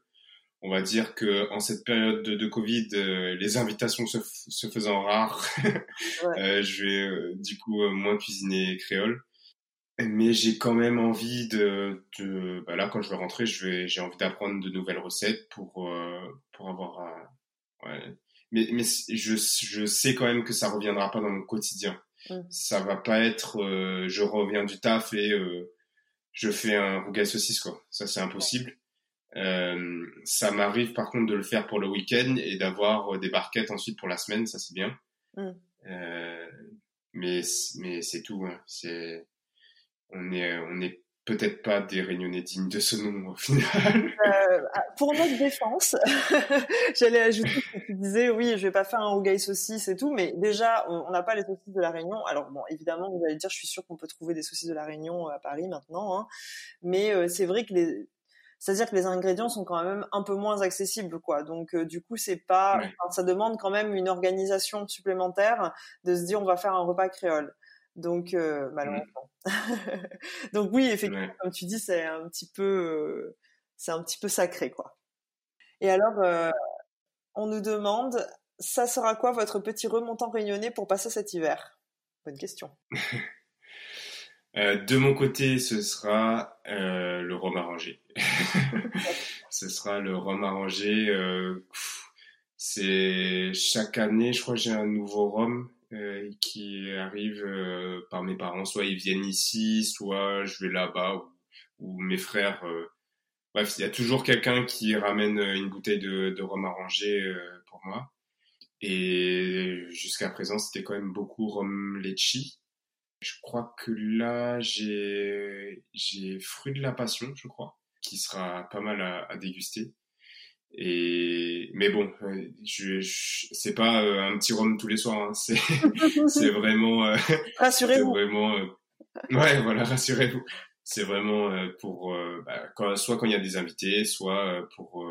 On va dire que en cette période de, de Covid, euh, les invitations se, se faisant rares, euh, je vais euh, du coup moins cuisiner créole. Mais j'ai quand même envie de, de bah là quand je vais rentrer, je vais j'ai envie d'apprendre de nouvelles recettes pour pour avoir ouais. Mais mais je je sais quand même que ça reviendra pas dans mon quotidien. Mmh. Ça va pas être je reviens du taf et je fais un rougail saucisse quoi. Ça c'est impossible. Euh, ça m'arrive par contre de le faire pour le week-end et d'avoir euh, des barquettes ensuite pour la semaine, ça c'est bien. Mm. Euh, mais mais c'est tout. Hein. C'est on est on est peut-être pas des réunionnais dignes de ce nom au final. Euh, ah, pour notre défense, j'allais ajouter que tu disais oui, je vais pas faire un rougail saucisse et tout, mais déjà on n'a pas les saucisses de la Réunion. Alors bon, évidemment, vous allez dire, je suis sûre qu'on peut trouver des saucisses de la Réunion à Paris maintenant, hein. mais euh, c'est vrai que les c'est-à-dire que les ingrédients sont quand même un peu moins accessibles, quoi. Donc, euh, du coup, c'est pas, ça demande quand même une organisation supplémentaire de se dire on va faire un repas créole. Donc, euh, malheureusement. Donc oui, effectivement, comme tu dis, c'est un petit peu, euh, c'est un petit peu sacré, quoi. Et alors, euh, on nous demande, ça sera quoi votre petit remontant réunionnais pour passer cet hiver? Bonne question. de mon côté, ce sera le rhum arrangé. ce sera le rhum arrangé. c'est chaque année, je crois, j'ai un nouveau rhum euh, qui arrivent euh, par mes parents. Soit ils viennent ici, soit je vais là-bas, ou, mes frères. Euh. Bref, il y a toujours quelqu'un qui ramène une bouteille de, de rhum arrangé pour moi. Et jusqu'à présent, c'était quand même beaucoup rhum litchi. Je crois que là, j'ai fruit de la passion, je crois, qui sera pas mal à, à déguster. Et mais bon, euh, je, je c'est pas euh, un petit rhum tous les soirs. Hein. C'est c'est vraiment euh, rassurez-vous. Vraiment ouais voilà rassurez-vous. C'est vraiment pour bah, quand, soit quand il y a des invités, soit pour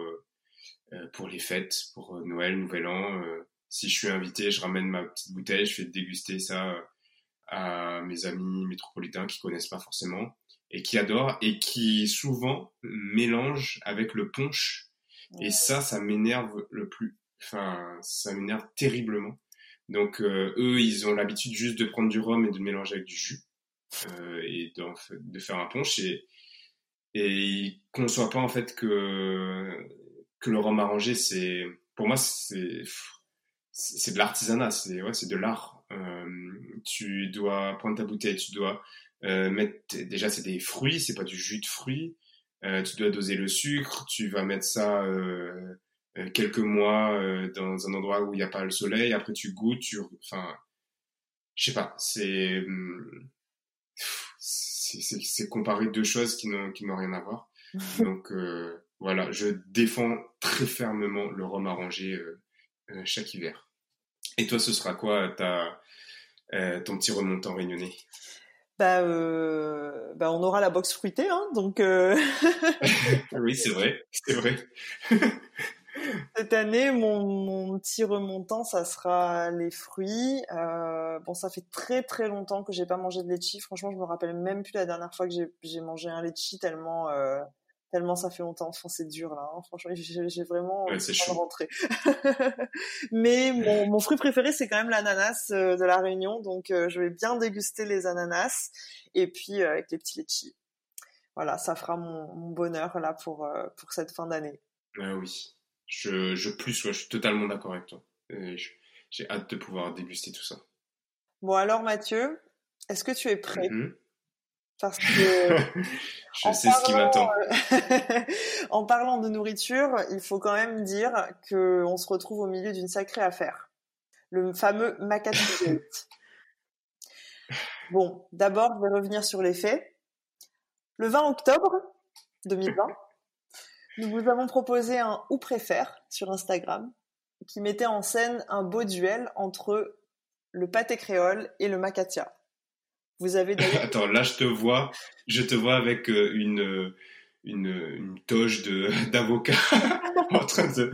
pour les fêtes, pour Noël, Nouvel An. si je suis invité, je ramène ma petite bouteille, je fais déguster ça à mes amis métropolitains qui connaissent pas forcément et qui adorent et qui souvent mélangent avec le punch et ça, ça m'énerve le plus. Enfin, ça m'énerve terriblement. Donc, euh, eux, ils ont l'habitude juste de prendre du rhum et de le mélanger avec du jus euh, et de, de, faire un punch. Et, et ils conçoivent pas en fait que que le rhum arrangé, c'est pour moi, c'est c'est de l'artisanat, c'est ouais, c'est de l'art. Euh, tu dois prendre ta bouteille, tu dois euh, mettre déjà c'est des fruits, c'est pas du jus de fruits. Euh, tu dois doser le sucre, tu vas mettre ça euh, euh, quelques mois dans un endroit où il n'y a pas le soleil, après tu goûtes, tu, enfin, je sais pas, c'est hum, c'est comparer deux choses qui n'ont qui n'ont rien à voir. Donc voilà, je défends très fermement le rhum arrangé chaque hiver. Et toi, ce sera quoi ta, ton petit remontant réunionnais? Bah, euh, bah, on aura la box fruitée, hein, donc. Euh... oui, c'est vrai, c'est vrai. Cette année, mon, mon, petit remontant, ça sera les fruits. Euh, bon, ça fait très très longtemps que j'ai pas mangé de litchi. Franchement, je me rappelle même plus la dernière fois que j'ai mangé un litchi tellement euh, tellement ça fait longtemps. Enfin, c'est dur là. Hein. Franchement, j'ai vraiment ouais, de rentrer. Mais mon, mon, fruit préféré, c'est quand même l'ananas euh, de la Réunion. Donc, euh, je vais bien déguster les ananas et puis euh, avec les petits litchis. Voilà, ça fera mon, mon bonheur là pour pour cette fin d'année. Ah oui, je je plus, je suis totalement d'accord avec toi. J'ai hâte de pouvoir déguster tout ça. Bon alors Mathieu, est-ce que tu es prêt mm-hmm. Parce que je sais ce qui m'attend. en parlant de nourriture, il faut quand même dire que on se retrouve au milieu d'une sacrée affaire, le fameux Macatee Bon, d'abord, je vais revenir sur les faits. Le 20 octobre 2020, nous vous avons proposé un ou préfère sur Instagram qui mettait en scène un beau duel entre le pâté créole et le macatia. Vous avez Attends, là je te vois, je te vois avec euh, une une, une toge de d'avocat en train de,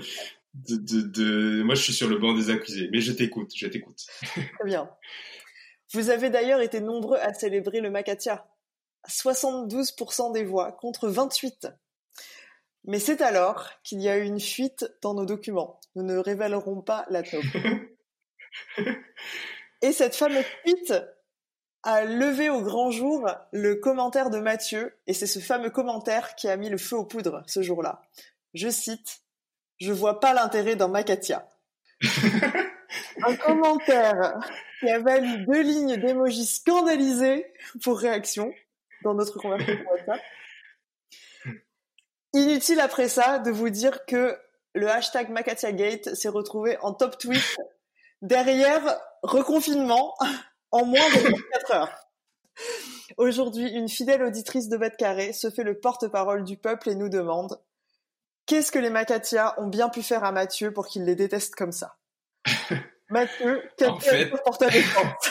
de, de, Moi, je suis sur le banc des accusés, mais je t'écoute, je t'écoute. Très bien. Vous avez d'ailleurs été nombreux à célébrer le Makatia. 72% des voix contre 28. Mais c'est alors qu'il y a eu une fuite dans nos documents. Nous ne révélerons pas la taupe. Et cette fameuse fuite a levé au grand jour le commentaire de Mathieu, et c'est ce fameux commentaire qui a mis le feu aux poudres ce jour-là. Je cite, Je vois pas l'intérêt dans Makatia. Un commentaire qui a valu deux lignes d'émojis scandalisés pour réaction dans notre conversation WhatsApp. Inutile après ça de vous dire que le hashtag MakatiaGate s'est retrouvé en top tweet derrière reconfinement en moins de 24 heures. Aujourd'hui, une fidèle auditrice de Bête Carré se fait le porte-parole du peuple et nous demande Qu'est-ce que les Macatia ont bien pu faire à Mathieu pour qu'il les déteste comme ça? Mathieu, quel fait... défense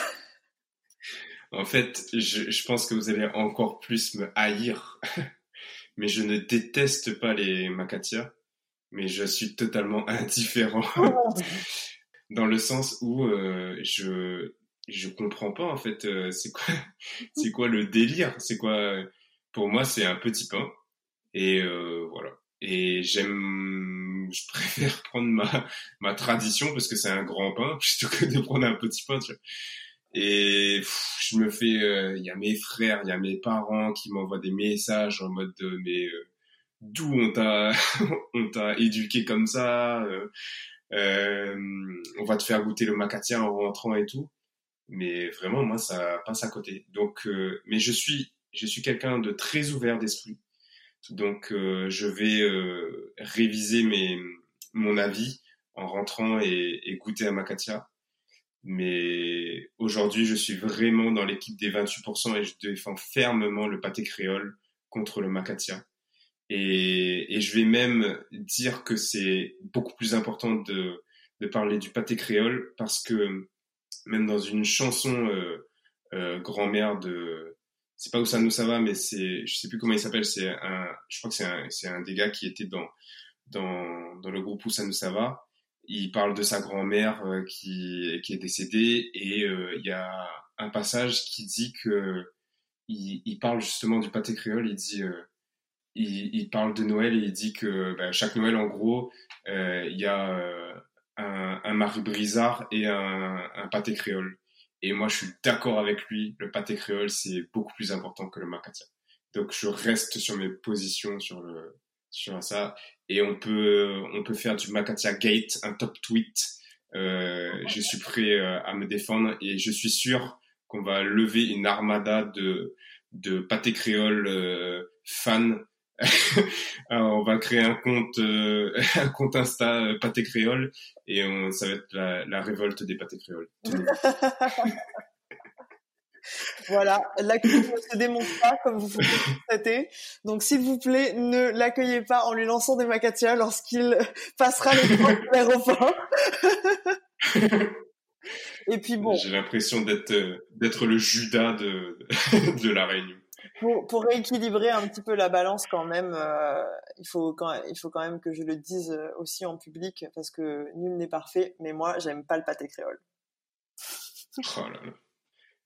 En fait, je, je, pense que vous allez encore plus me haïr. mais je ne déteste pas les Macatia, mais je suis totalement indifférent. Oh Dans le sens où euh, je je comprends pas en fait euh, c'est quoi c'est quoi le délire? C'est quoi pour moi c'est un petit pain. Et euh, voilà. Et j'aime je préfère prendre ma ma tradition parce que c'est un grand pain plutôt que de prendre un petit pain tu vois. Et je me fais euh, il y a mes frères il y a mes parents qui m'envoient des messages en mode de mais euh, d'où on t'a on t'a éduqué comme ça euh, on va te faire goûter le macatia en rentrant et tout mais vraiment moi ça passe à côté donc mais je suis je suis quelqu'un de très ouvert d'esprit donc euh, je vais euh, réviser mes, mon avis en rentrant et, et goûter à Makatia. Mais aujourd'hui, je suis vraiment dans l'équipe des 28% et je défends fermement le pâté créole contre le Makatia. Et, et je vais même dire que c'est beaucoup plus important de, de parler du pâté créole parce que même dans une chanson euh, euh grand-mère de c'est pas où ça nous ça va, mais c'est, je sais plus comment il s'appelle, c'est un, je crois que c'est un, c'est un des gars qui était dans, dans, dans le groupe où ça nous ça va. Il parle de sa grand-mère euh, qui, qui est décédée et euh, il y a un passage qui dit que il, il parle justement du pâté créole. Il dit, il, il, parle de Noël et il dit que ben, chaque Noël, en gros, il y a un, un Marie Brizard et un, un pâté créole. Et moi, je suis d'accord avec lui. Le pâté créole, c'est beaucoup plus important que le macatia. Donc, je reste sur mes positions sur le sur ça. Et on peut on peut faire du macatia gate, un top tweet. Euh, je suis prêt euh, à me défendre et je suis sûr qu'on va lever une armada de de pâté créole euh, fans Alors, on va créer un compte, euh, un compte Insta euh, pâté créole et on, ça va être la, la révolte des pâtés créoles. voilà, l'accueil ne se démonte pas comme vous pouvez le constater. Donc, s'il vous plaît, ne l'accueillez pas en lui lançant des macatia lorsqu'il passera les portes de l'aéroport. Et puis bon. J'ai l'impression d'être d'être le Judas de de la Réunion pour, rééquilibrer un petit peu la balance quand même, euh, il, faut quand, il faut quand même que je le dise euh, aussi en public parce que nul n'est parfait, mais moi j'aime pas le pâté créole. oh là là.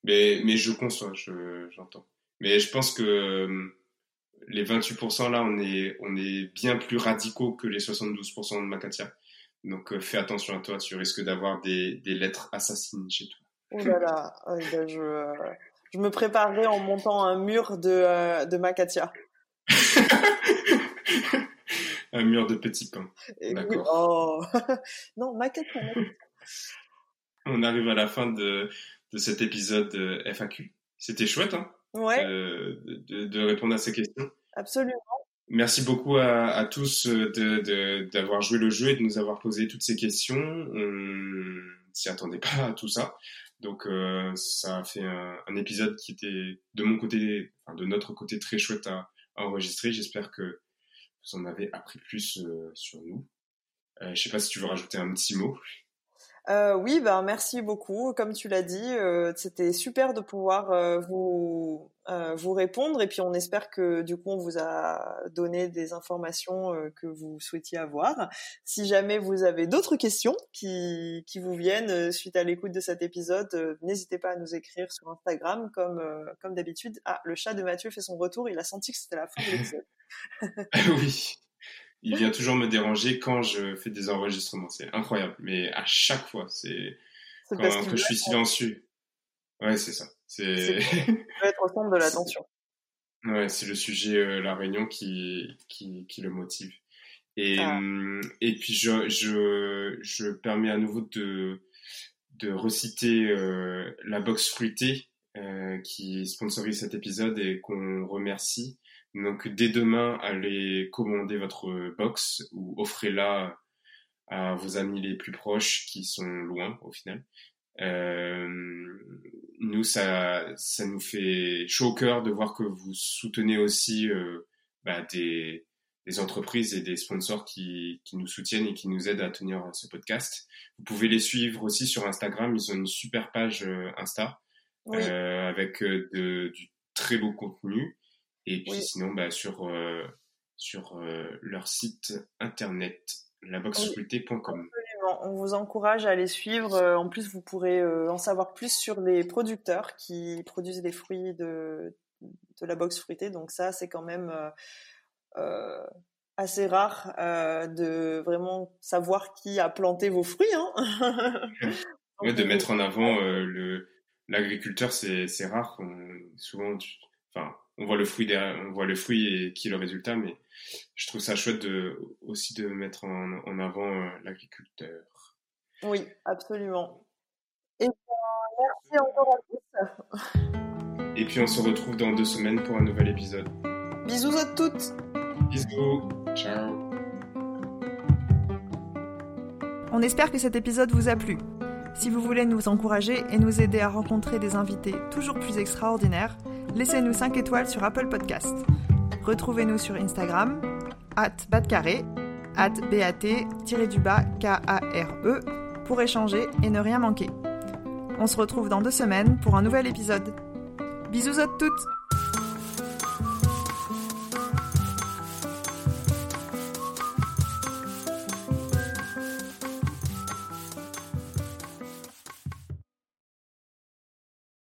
Mais, mais je conçois, j'entends. mais je pense que euh, les 28% là, on est, on est bien plus radicaux que les 72% de Makatia. Donc fais attention à toi, tu risques d'avoir des, des lettres assassines chez toi. Oh là là, oh, ben, je, je me préparerai en montant un mur de, euh, de Macatia. un mur de petits pains. D'accord. Oh. non, Macatia. On arrive à la fin de, de cet épisode FAQ. C'était chouette, hein ouais. Euh, de, de, répondre à ces questions. Absolument. Merci beaucoup à, à tous d'avoir joué le jeu et de nous avoir posé toutes ces questions. On s'y attendait pas à tout ça. Donc euh, ça a fait un, épisode qui était de mon côté, enfin, de notre côté très chouette à, à enregistrer. J'espère que vous en avez appris plus euh, sur nous. Euh, je sais pas si tu veux rajouter un petit mot. Euh, oui, ben merci beaucoup. Comme tu l'as dit, euh, c'était super de pouvoir euh, vous vous répondre et puis on espère que du coup on vous a donné des informations que vous souhaitiez avoir. Si jamais vous avez d'autres questions qui qui vous viennent suite à l'écoute de cet épisode, n'hésitez pas à nous écrire sur Instagram comme comme d'habitude. Ah, le chat de Mathieu fait son retour. Il a senti que c'était la fin de l'épisode. oui il vient toujours me déranger quand je fais des enregistrements. C'est incroyable. Mais à chaque fois, c'est quand, je suis silencieux. Ouais, c'est ça. C'est être au centre de l'attention. Ouais, c'est le sujet, euh, la réunion qui, qui, qui le motive. Et, ah. hum, et puis, je, je, je permets à nouveau de, de reciter euh, la box fruitée euh, qui sponsorise cet épisode et qu'on remercie. Donc dès demain, allez commander votre box ou offrez-la à vos amis les plus proches qui sont loin au final. Euh, nous, ça, ça nous fait chaud au cœur de voir que vous soutenez aussi euh, bah, des, des, entreprises et des sponsors qui, qui, nous soutiennent et qui nous aident à tenir ce podcast. Vous pouvez les suivre aussi sur Instagram. Ils ont une super page euh, Insta euh, avec euh, de, du très beau contenu. Et puis sinon, bah, sur, euh, sur euh, leur site internet. Absolument, on vous encourage à les suivre. Euh, en plus, vous pourrez en savoir plus sur les producteurs qui produisent des fruits de, de la box fruitée. Donc ça, c'est quand même assez rare de vraiment savoir qui a planté vos fruits. Hein ouais, de mettre en avant le l'agriculteur, c'est rare. souvent, enfin, on voit le fruit derrière, on voit le fruit et qui est le résultat, mais je trouve ça chouette de, aussi de mettre en, avant euh, l'agriculteur. Oui, absolument. Et merci encore à tous. Et puis on se retrouve dans deux semaines pour un nouvel épisode. Bisous à toutes. Bisous. Ciao. On espère que cet épisode vous a plu. Si vous voulez nous encourager et nous aider à rencontrer des invités toujours plus extraordinaires, laissez-nous 5 étoiles sur Apple Podcast. Retrouvez-nous sur Instagram, at batcarré, at bat-k-a-r-e, pour échanger et ne rien manquer. On se retrouve dans deux semaines pour un nouvel épisode. Bisous à toutes